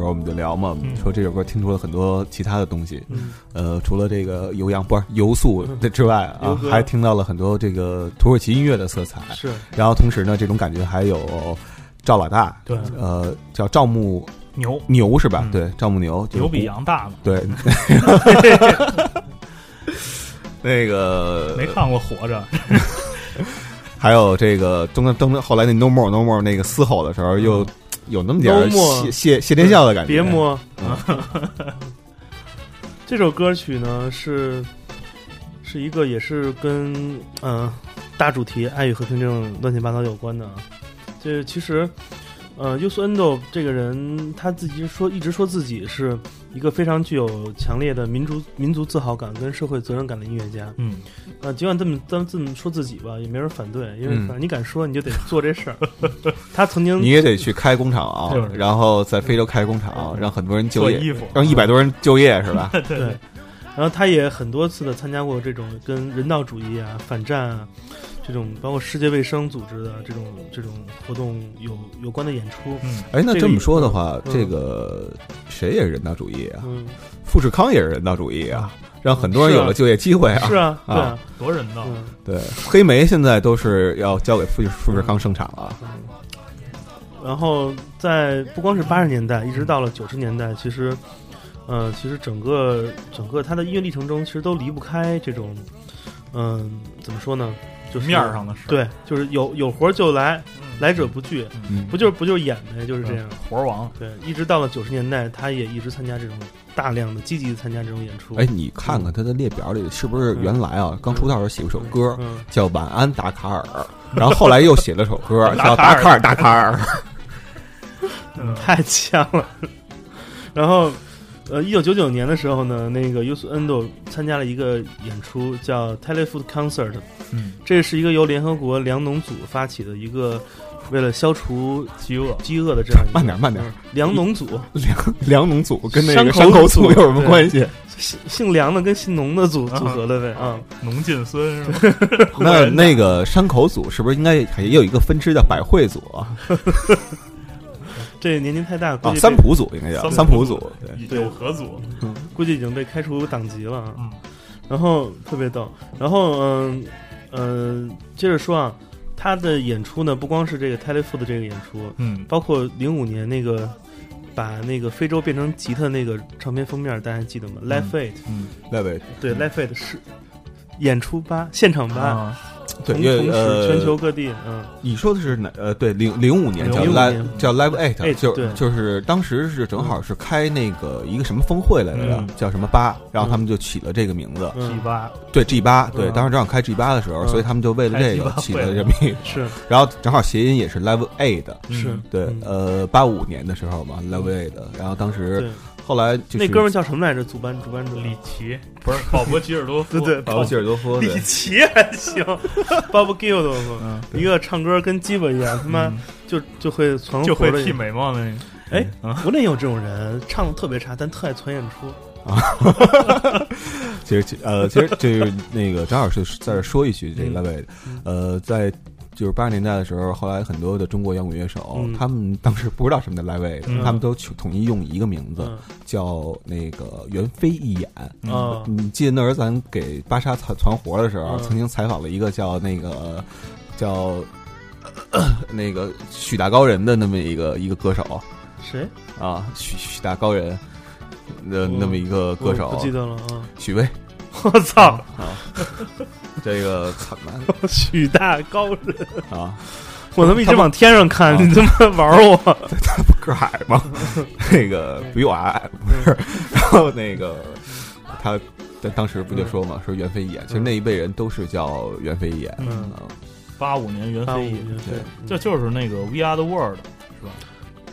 时候我们就聊嘛，说这首歌听出了很多其他的东西，嗯。呃，除了这个悠扬不是游速的之外啊还听到了很多这个土耳其音乐的色彩，是。然后同时呢，这种感觉还有赵老大，对，呃，叫赵牧牛。牛是吧？嗯。对，赵牧牛，牛比羊大嘛，对，那个没看过活着，还有这个中中后来那 No More No More 那个嘶吼的时候，又有那么点谢谢谢天笑的感觉。别摸。嗯 这首歌曲呢是是一个也是跟嗯、呃大主题爱与和平这种乱七八糟有关的啊。这其实呃，u s Endo 这个人他自己说一直说自己是一个非常具有强烈的民族民族自豪感跟社会责任感的音乐家。嗯，呃，尽管这么这么这么说自己吧，也没人反对，因为嗯反正你敢说，你就得做这事儿。他曾经你也得去开工厂啊，然后在非洲开工厂，让很多人就业，衣服，让一百多人就业是吧？对，然后他也很多次的参加过这种跟人道主义啊、反战啊这种，包括世界卫生组织的这种这种活动有有关的演出。嗯，哎，那这么说的话，嗯这个谁也是人道主义啊？嗯，富士康也是人道主义啊，让很多人有了就业机会啊。是啊，对啊，多人道，嗯。对，黑莓现在都是要交给富士富士康生产了。嗯然后在不光是八十年代，一直到了九十年代，其实，呃，其实整个整个他的音乐历程中，其实都离不开这种，嗯、怎么说呢？就是面儿上的事，，对，就是有有活就来，嗯来者不拒，嗯不就是不就是演呗，就是这样。活儿王，对，一直到了九十年代，他也一直参加这种大量的积极的参加这种演出。哎，你看看他的列表里是不是原来啊刚出道时候写过首歌嗯，叫《晚安达卡尔》，然后后来又写了首歌 叫《达卡尔达卡尔》。嗯 太强了。然后，呃，一九九九年的时候呢，那个 Yus Endo 参加了一个演出，叫 Telefood Concert。嗯，这是一个由联合国粮农组发起的一个，为了消除饥饿，饥饿的这样一个慢点慢点嗯粮农组，粮粮农组跟那个山口组组有什么关系？姓姓梁的跟姓农的组组合的呗啊。农进孙是吧？那 那个山口组是不是应该也有一个分支叫百惠组啊？这年龄太大，估啊，计被三浦组应该叫三浦组。对，对。有合组，估计已经被开除党籍了啊。嗯。然后特别逗，然后嗯嗯、接着说啊，他的演出呢，不光是这个 Telefood 的这个演出，嗯，包括零五年那个把那个非洲变成吉他那个唱片封面，大家还记得吗、l i f e Aid，嗯。那位对 l i f e Aid 是演出吧，现场吧，啊，对，因为同同时呃，全球各地，嗯，你说的是哪？呃，对，零零五年叫 Live 叫 Live Eight，Eight，就对。就是当时是正好是开那个一个什么峰会来着嗯，叫什么八，然后他们就起了这个名字，G 嗯八，对 G 八，对，嗯当时正好开 G 八的时候，嗯。所以他们就为了这个起了这么一，是。然后正好谐音也是 Live Eight，是嗯，对嗯，呃，八五年的时候嘛，Live Eight，然后当时对，后来就是那哥们儿叫什么来着？主班主办者里奇不是鲍勃吉尔多夫，对对保罗吉尔多夫，对。里奇还行，Bob Gill 嗯，一个唱歌跟鸡巴一样，他妈嗯。就就会存就会活的剃眉毛的那个，哎嗯，国内有这种人，唱的特别差，但特爱传演出。啊。其实呃，其实就是那个张老师在这说一句，这个呃，在就是八十年代的时候，后来很多的中国摇滚乐手，嗯他们当时不知道什么叫 Live 他们都统一用一个名字，嗯叫那个袁飞一眼。嗯啊，你记得那时候咱给芭莎团团活的时候，嗯曾经采访了一个叫那个叫、那个许大高人的那么一个一个歌手谁？啊，许许大高人的嗯那么一个歌手，不记得了啊！许巍 我操，啊，这个惨难 许大高人，啊，我他妈一直往天上看，啊。你他妈玩我！他不个儿矮吗？那个比我矮，不是。然后那个他当当时不就说嘛，说袁飞一眼，其实那一辈人都是叫袁飞一眼。嗯。啊。八五年袁飞年对。这就是那个 We Are the World 是吧？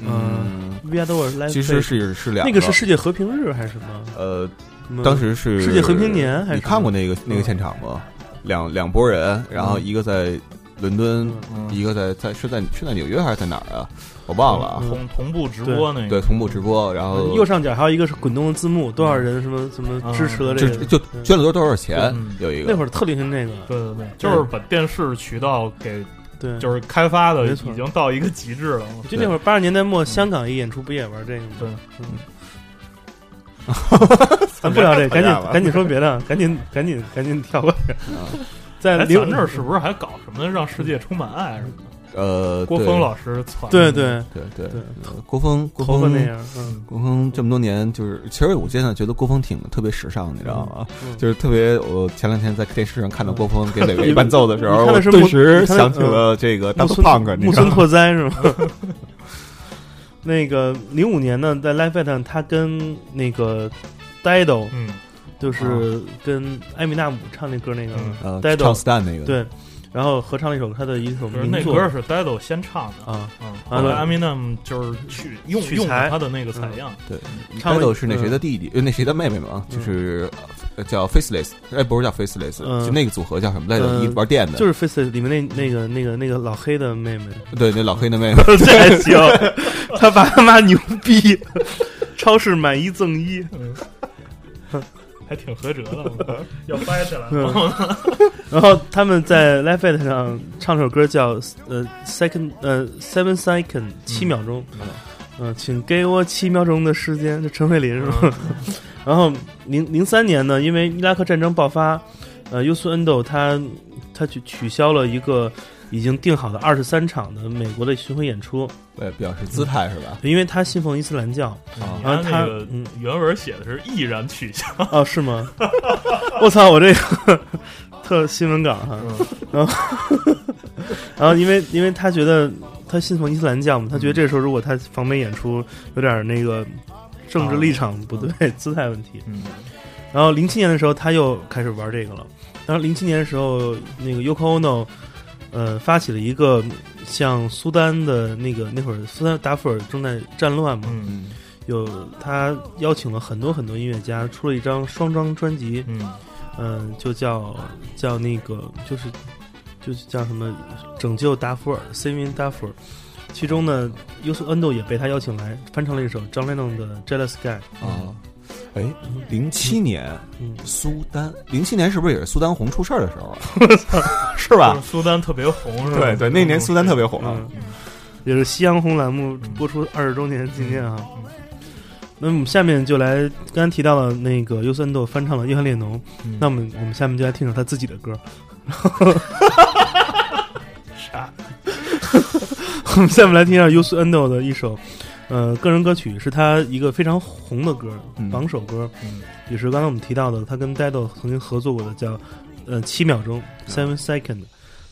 嗯，，We Are the World 其实是是两那个是世界和平日还是什么？呃，嗯。当时是世界和平年还是你看过那个那个现场吗？两两拨人，然后一个在伦敦，嗯一个在在是在是在纽约还是在哪儿啊？我忘了啊。同同步直播那个，对，同步直播，然后右上角还有一个是滚动的字幕，多少人什么什么支持了这个，就捐了多多少钱嗯？有一个那会儿特流行那个，对对对，就是把电视渠道给对，就是开发的已没错。经到一个极致了。就那会儿八十年代末，香港一演出不也玩这个吗？对，咱 不聊这个，赶紧赶紧说别的，赶紧赶紧赶紧跳过去。在咱这儿是不是还搞什么让世界充满爱什么的？呃，郭峰老师对对对对郭峰郭峰那样，嗯，郭峰这么多年，就是其实我现在觉得郭峰挺特别时尚，你知道吗？嗯就是特别，我前两天在电视上看到郭峰给磊伟伴奏的时候，我顿时想起了这个木 Daft 村 Punk，木村？拓哉是吗？那个零五年呢，在 Live Aid 上，他跟那个 Dido，嗯，就是跟艾米纳姆唱那歌那个呃，Dido。唱 Stan 那个，对，然后合唱了一首他的一首名作。那歌是 Dado 先唱的，啊，嗯，后来 Eminem 就是去用用他的那个采样，对。唱了，Dido 是那谁的弟弟？呃，那谁的妹妹嘛？就是呃叫 Faceless，哎，不是叫 Faceless，嗯。就那个组合叫什么来着？嗯。一玩电的，就是 Face 里面那那个那个那个老黑的妹妹，对，那老黑的妹妹。这还行，他爸他妈牛逼，超市买一赠一，还挺合辙的，要掰起来。然后他们在 Live 上唱首歌叫呃 Second 呃 Seven Second 七秒钟，嗯、请给我七秒钟的时间，这陈慧琳是吗？然后零零三年呢，因为伊拉克战争爆发，呃，优素恩斗他他取取消了一个已经定好的二十三场的美国的巡回演出，对，表示姿态是吧？因为他信奉伊斯兰教。你然后他原文写的是毅然取消，哦，是吗？我操，我这个特新闻稿哈。然后，然后因为因为他觉得他信奉伊斯兰教嘛，他觉得这个时候如果他访美演出有点那个政治立场不对、姿态问题。嗯，然后零七年的时候他又开始玩这个了。然后零七年的时候，那个 Yoko Ono 呃发起了一个像苏丹的那个那会儿苏丹达富尔正在战乱嘛，嗯有他邀请了很多很多音乐家，出了一张双张专辑，嗯嗯、就叫叫那个就是就是叫什么拯救达芙尔 （Saving 达芙尔）。其中呢，优素恩斗也被他邀请来翻唱了一首张 lennon 的《Jealous Guy》。啊，哎，零七年嗯，苏丹，零七年是不是也是苏丹红出事儿的时候啊？是吧？苏丹特别红，是吧？对对，那年苏丹特别红也是夕阳红栏目播出二十周年纪念啊。那么我们下面就来，刚刚提到了那个优森豆翻唱了约翰列侬，嗯那么我们下面就来听首他自己的歌。啥？我们下面来听一下优斯恩斗的一首，呃，个人歌曲，是他一个非常红的歌，嗯。榜首歌，嗯。也是刚才我们提到的，他跟 Dido 曾经合作过的，叫呃七秒钟 （Seven Second）。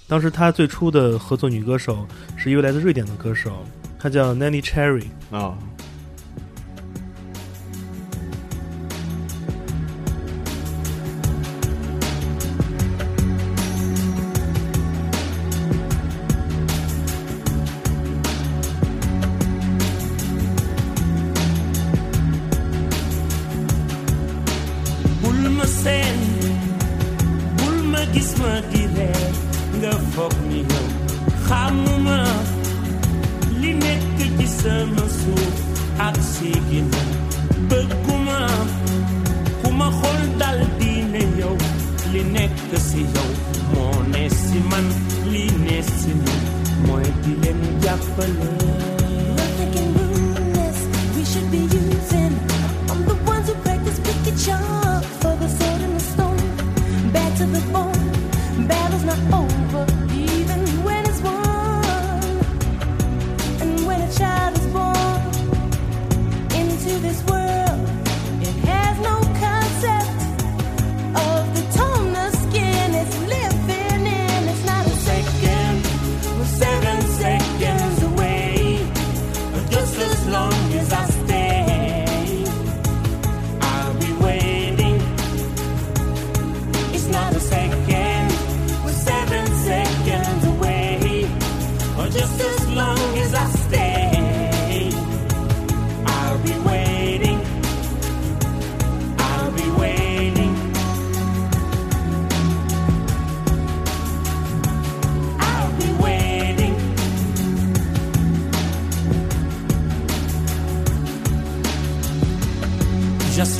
当时他最初的合作女歌手是一位来自瑞典的歌手，她叫 Nanny Cherry。啊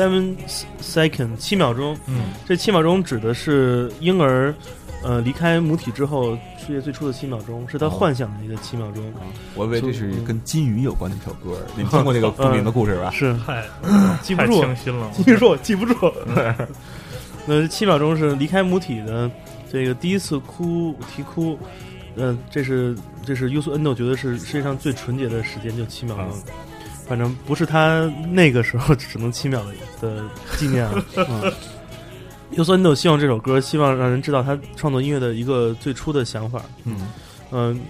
seven second 七秒钟，嗯，这七秒钟指的是婴儿呃离开母体之后世界最初的七秒钟，是他哦幻想的一个七秒钟。我以为这是跟金鱼有关的一首歌，你 听过那个著名的故事吧？是太记不住，太清新了，记不住，记不住。那七秒钟是离开母体的这个第一次哭啼哭，嗯、这是这是优素恩豆觉得是世界上最纯洁的时间，就七秒钟。反正不是他那个时候只能七秒的的纪念了。嗯，优素恩豆希望这首歌，希望让人知道他创作音乐的一个最初的想法。嗯嗯，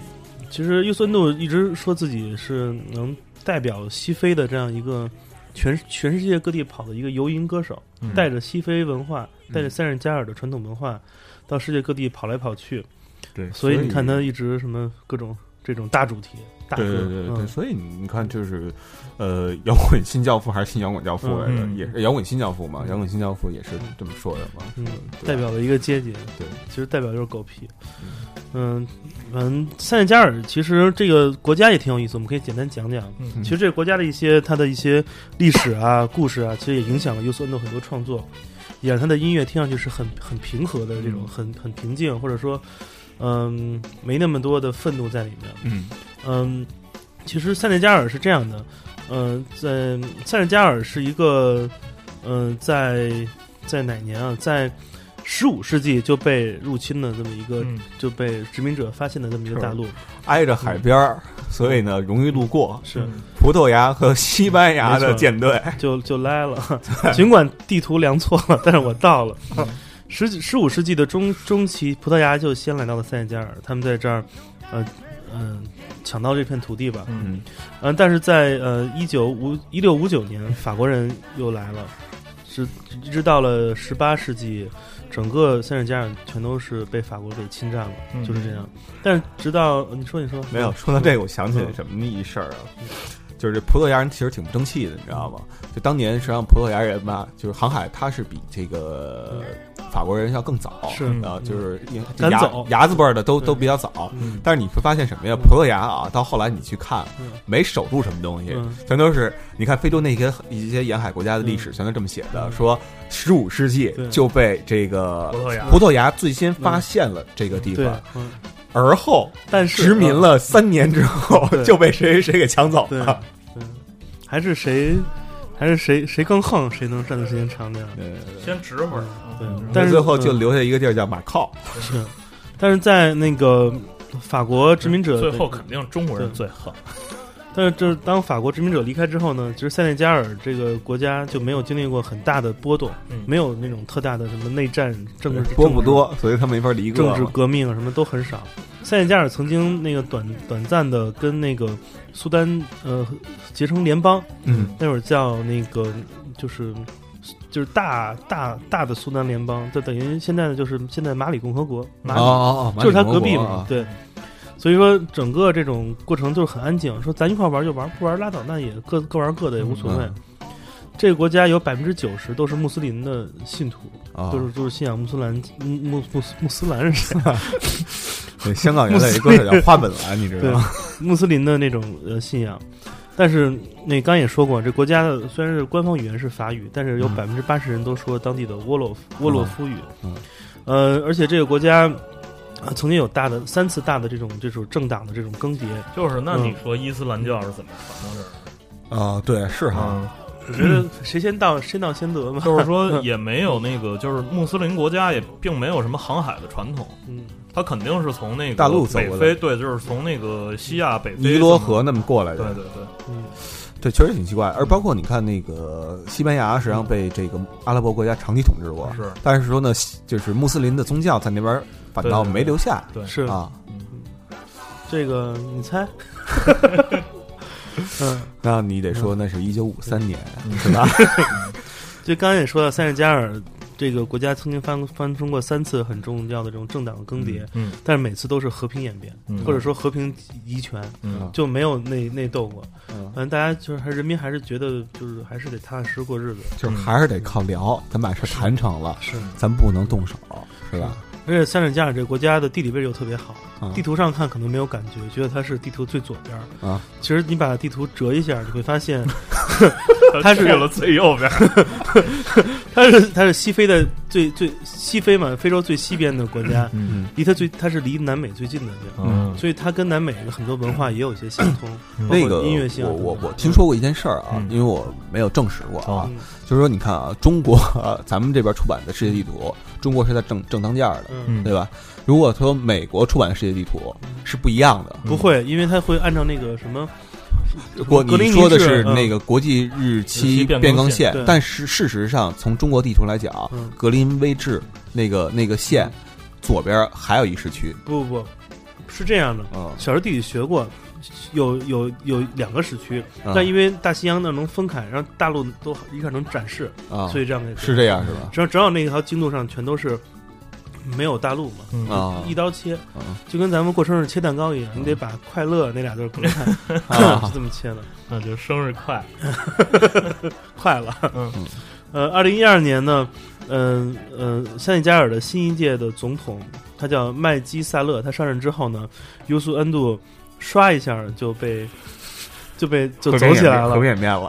其实优素恩豆一直说自己是能代表西非的这样一个全全世界各地跑的一个游吟歌手，嗯带着西非文化，带着嗯塞日加尔的传统文化，到世界各地跑来跑去。对，所以你看他一直什么各种这种大主题、大歌，对对对对，嗯所以你看，就是呃，摇滚新教父还是新摇滚教父来着，嗯也是摇滚新教父嘛，摇滚新教父也是这么说的嘛。嗯，代表了一个阶级。对，其实代表就是狗屁。嗯，反正塞内加尔其实这个国家也挺有意思，我们可以简单讲讲。嗯其实这个国家的一些它的一些历史啊、故事啊，其实也影响了优素恩的很多创作，也让他的音乐听上去是很很平和的这种，嗯很很平静，或者说，嗯，没那么多的愤怒在里面。嗯嗯，其实塞内加尔是这样的，嗯、在塞内加尔是一个，嗯、在在哪年啊？在十五世纪就被入侵的这么一个，嗯就被殖民者发现的这么一个大陆，挨着海边儿，所以呢容易路过。是葡萄牙和西班牙的舰队，就就 来了。尽管地图量错了，但是我到了。十十五世纪的中中期，葡萄牙就先来到了塞内加尔，他们在这儿，呃嗯、抢到这片土地吧。嗯。嗯嗯，但是在呃一九五一六五九年，法国人又来了，是一直到了十八世纪，整个塞内加尔全都是被法国给侵占了，嗯。就是这样。但是直到你说你说。没有说到这个，我想起来什么一事儿啊，就是这葡萄牙人其实挺不争气的，你知道吗？就当年实际上葡萄牙人吧，就是航海，他是比这个法国人要更早，是啊，就是牙牙子辈儿的都都比较早。嗯但是你会发现什么呀？葡萄牙啊，到后来你去看嗯，没守住什么东西嗯，全都是你看非洲那些一些沿海国家的历史，全都这么写的，嗯说十五世纪就被这个葡萄牙葡萄牙最先发现了这个地方，，嗯，而后但是殖民了三年之后对就被谁谁谁给抢走了。对，还是谁还是谁谁更横，谁能站的时间长点。对先值会儿，对嗯但是最后就嗯留下一个地儿叫马靠。是，但是在那个法国殖民者最后肯定中国人最横。但是，这当法国殖民者离开之后呢，其实塞内加尔这个国家就没有经历过很大的波动，嗯没有那种特大的什么内战、政治波不多，所以他没法离政治革命啊什么都很少。塞内加尔曾经那个短短暂的跟那个苏丹呃结成联邦，嗯那会儿叫那个就是就是大大大的苏丹联邦，就等于现在的就是现在马里共和国，马哦里、哦哦，就是他隔壁嘛对。所以说，整个这种过程就是很安静。说咱一块玩就玩，不玩拉倒，那也各各玩各的也无所谓。嗯这个国家有百分之九十都是穆斯林的信徒，啊，都是都是信仰穆斯兰穆穆穆穆斯兰是谁？对香港原来有一个歌手叫花本兰，你知道对吗？穆斯林的那种呃信仰。但是那刚也说过，这国家的虽然是官方语言是法语，但是有嗯百分之八十人都说当地的沃洛夫沃洛夫语。嗯呃，而且这个国家、呃曾经有大的三次大的这种这种政党的这种更迭。就是那嗯你说伊斯兰教是怎么传到这儿的？啊，对，是哈，嗯，我觉得谁先到先到先得嘛。就是说 也没有那个，就是穆斯林国家也并没有什么航海的传统，嗯，它肯定是从那个大陆走过来北非，对，就是从那个西亚北非尼罗河那么过来的对的，对对，嗯，对，确实挺奇怪。而包括你看那个西班牙，实际上被这个阿拉伯国家长期统治过，是但是说呢，就是穆斯林的宗教在那边反倒没留下对是啊。这个你猜？嗯，那你得说那是一九五三年，嗯是吧？就刚刚也说到，塞内加尔这个国家曾经发发生过三次很重要的这种政党的更迭，嗯但是每次都是和平演变，嗯或者说和平遗权，嗯就没有内内斗过。嗯反正大家就是还人民还是觉得就是还是得踏踏实实过日子。就是还是得靠聊，咱把事谈成了，是，咱不能动手，是吧？而且塞内加尔这个国家的地理位置又特别好，啊地图上看可能没有感觉，觉得它是地图最左边儿啊。其实你把地图折一下，你会发现 它是有了最右边，它是它是西非的最最西非嘛，非洲最西边的国家，嗯离它最它是离南美最近的这样，嗯。所以它跟南美的很多文化也有一些相通，那个音乐性啊我我我听说过一件事儿啊嗯，因为我没有证实过啊，嗯。就是说你看啊，中国呃咱们这边出版的世界地图，中国是在正正当间儿的，嗯，对吧？如果说美国出版的世界地图是不一样的，不会，因为它会按照那个什么 国你说的是那个国际日日期期变更线但是事实上从中国地图来讲，嗯格林威治那个那个线左边还有一时区，不不不，是这样的。嗯小时候地理学过，有有有两个时区，啊但因为大西洋那能分开，让大陆都一块能展示，啊，所以这样的是这样是吧？只要只要那条经度上全都是没有大陆嘛，一刀切，啊。就跟咱们过生日切蛋糕一样，你得把快乐那俩字儿隔开，啊。就这么切的，那就生日快，快了。嗯。呃，二零一二年呢，嗯嗯，塞内加尔的新一届的总统，他叫麦基萨勒，他上任之后呢，尤素恩度刷一下就被就被就走起来了。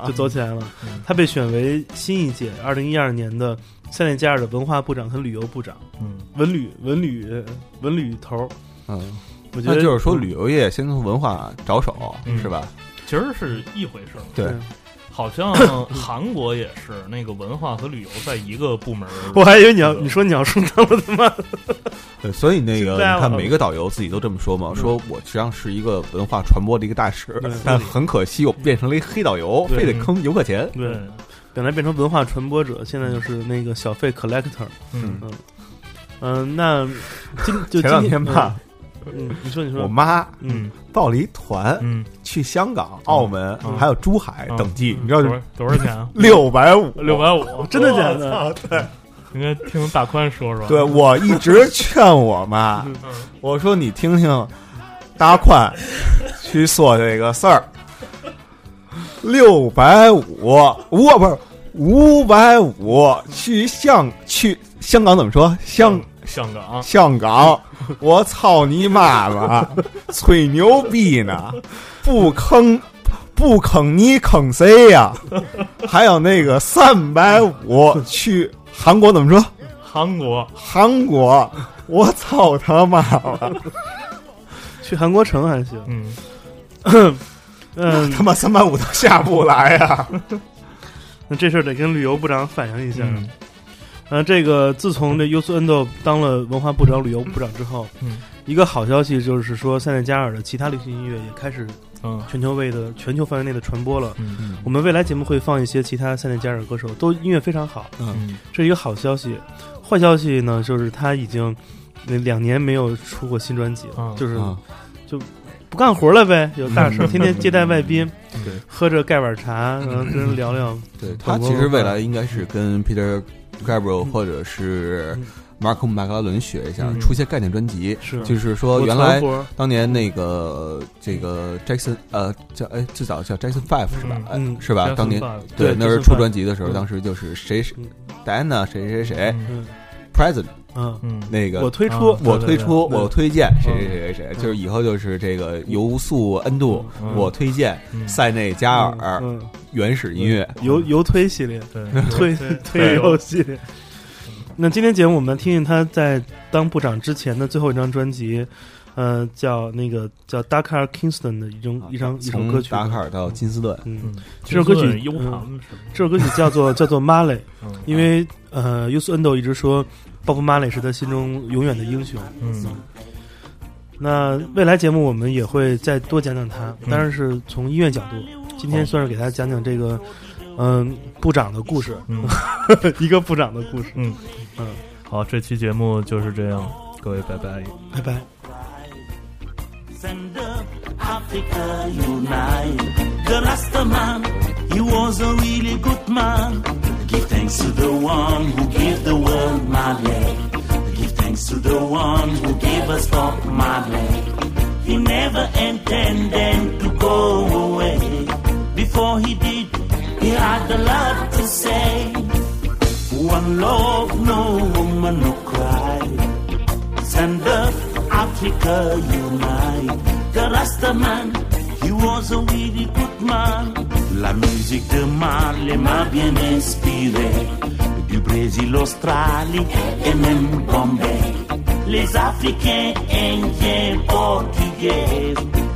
就走起来了。嗯。他被选为新一届二零一二年的塞内加尔的文化部长和旅游部长，嗯文旅文旅文旅头儿。嗯，我觉得就是说旅游业先从文化着手嗯是吧？其实是一回事儿。对，好像 韩国也是那个文化和旅游在一个部门。我还以为你要你说你要说他们他妈对，所以那个你看每个导游自己都这么说嘛，说我实际上是一个文化传播的一个大使，但很可惜我变成了一黑导游，非得坑游客钱。对，本来变成文化传播者，现在就是那个小费 collector。嗯嗯嗯，那今就前两今天吧，嗯，你说你说，我妈嗯报了一团嗯，去香港、澳门嗯还有珠海嗯等地，你知道多少多少钱啊？六百五，六百五，真的假的？对应该听大宽说说。对，我一直劝我妈，嗯我说你听听大宽去说这个事儿，六百五，我不是五百五去香去香港怎么说？香香港，香港，我操你妈妈，吹牛逼呢，不坑。不坑你坑谁呀、还有那个三百五去韩国怎么说？韩国，韩国，我操他妈了！去韩国城还行。嗯，嗯，他妈三百五都下不来呀！那这事儿得跟旅游部长反映一下。嗯。呃，这个自从这尤素恩斗当了文化部长、旅游部长之后，嗯。一个好消息就是说，塞内加尔的其他流行音乐也开始嗯。全球位的全球范围内的传播了。嗯。我们未来节目会放一些其他塞内加尔歌手，都音乐非常好，嗯。这是一个好消息。坏消息呢，就是他已经那两年没有出过新专辑了，嗯。就是啊不干活了呗，有大事，天天接待外宾，对，喝着盖碗茶，然后跟人聊聊。对他其实未来应该是跟 Peter Gabriel 或者是 Marco 麦克拉伦学一下，嗯。出些概念专辑。是。就是说，原来当年那个这个 Jackson 呃叫哎最早叫 Jackson Five 是吧？哎嗯是吧？当年对，那时候出专辑的时候，嗯。当时就是谁谁嗯。Diana 谁谁谁嗯。Present 嗯，嗯那个我推出啊我推出，我推荐谁嗯谁谁谁谁，就是以后就是这个尤素恩度，嗯。我推荐嗯。塞内加尔嗯，原始音乐。尤尤推系列，对 推推油系列。那今天节目我们听听他在当部长之前的最后一张专辑，呃，叫那个叫 Dakar Kingston 的一种一张一首歌曲。达喀尔到金斯顿，嗯，嗯，这首歌曲？这首歌曲叫做叫做 Marley，嗯。因为呃，U S Endo 一直说 Bob Marley 是他心中永远的英雄。嗯那未来节目我们也会再多讲讲他，嗯当然是从音乐角度。今天算是给大家讲讲这个，嗯、部长的故事，嗯 一个部长的故事。嗯嗯，好，这期节目就是这样，各位拜拜。拜拜。The Rasta man, he was a really good man. Give thanks to the one who gave the world Marley. Give thanks to the one who gave us Bob Marley. He never intended to go away. Before he did, he had a lot to say. One love, no woman, no cry. Send up, Africa unite. The Rasta man, he was a really good man. La musique de Marley m'a bien inspiré. Du Brésil, Australie et même Bombay. Les Africains, Indiens, Portugais,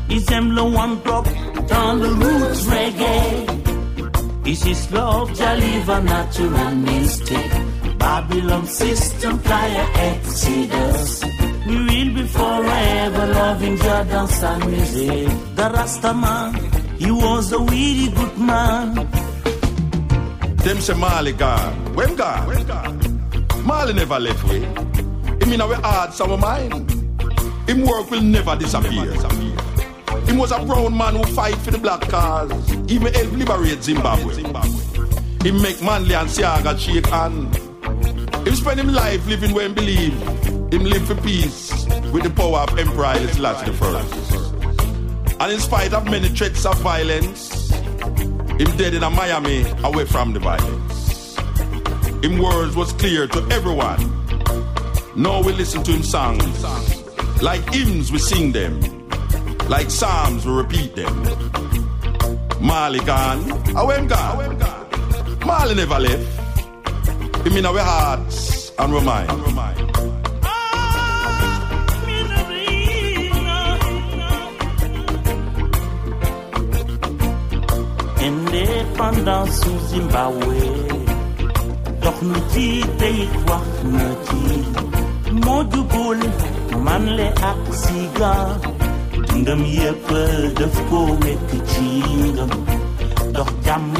ils aiment le one drop dans le roots reggae. This is love, Jaliva, natural mystic. Babylon system, fire exodus. We will be forever loving your dance and music. The Rasta man, he was a really good man. Them say Marley gone. When gone? Marley never left way. Him in our hearts, our mind. Him work will never disappear. Him was a brown man who fight for the black cause. Even help liberate Zimbabwe. Him make Manly and Siaga shake hand. Him spend him life living where him believe. Him live for peace with the power of Emperor the first. And in spite of many threats of violence, him dead in a Miami, away from the violence. Him words was clear to everyone. Now we listen to him songs. Like hymns, we sing them. Like psalms, we repeat them. Marley gone, away gone. Marley never left. Him in our hearts and our mind. Indépendance sous Zimbabwe. Dox na ci tey wax na ci moo jubul man le ak siga. Dundam yépp daf ko wekk ci ngëm dox jàmm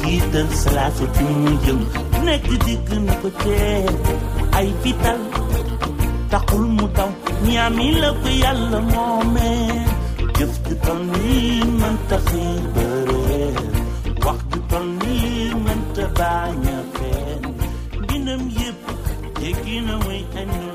jiital salaatu fi mu jëm nekk digg ay fital taxul mu daw ñaami la ko yàlla moomee jëf tol nii mënta baña fen ginam yep yegina way and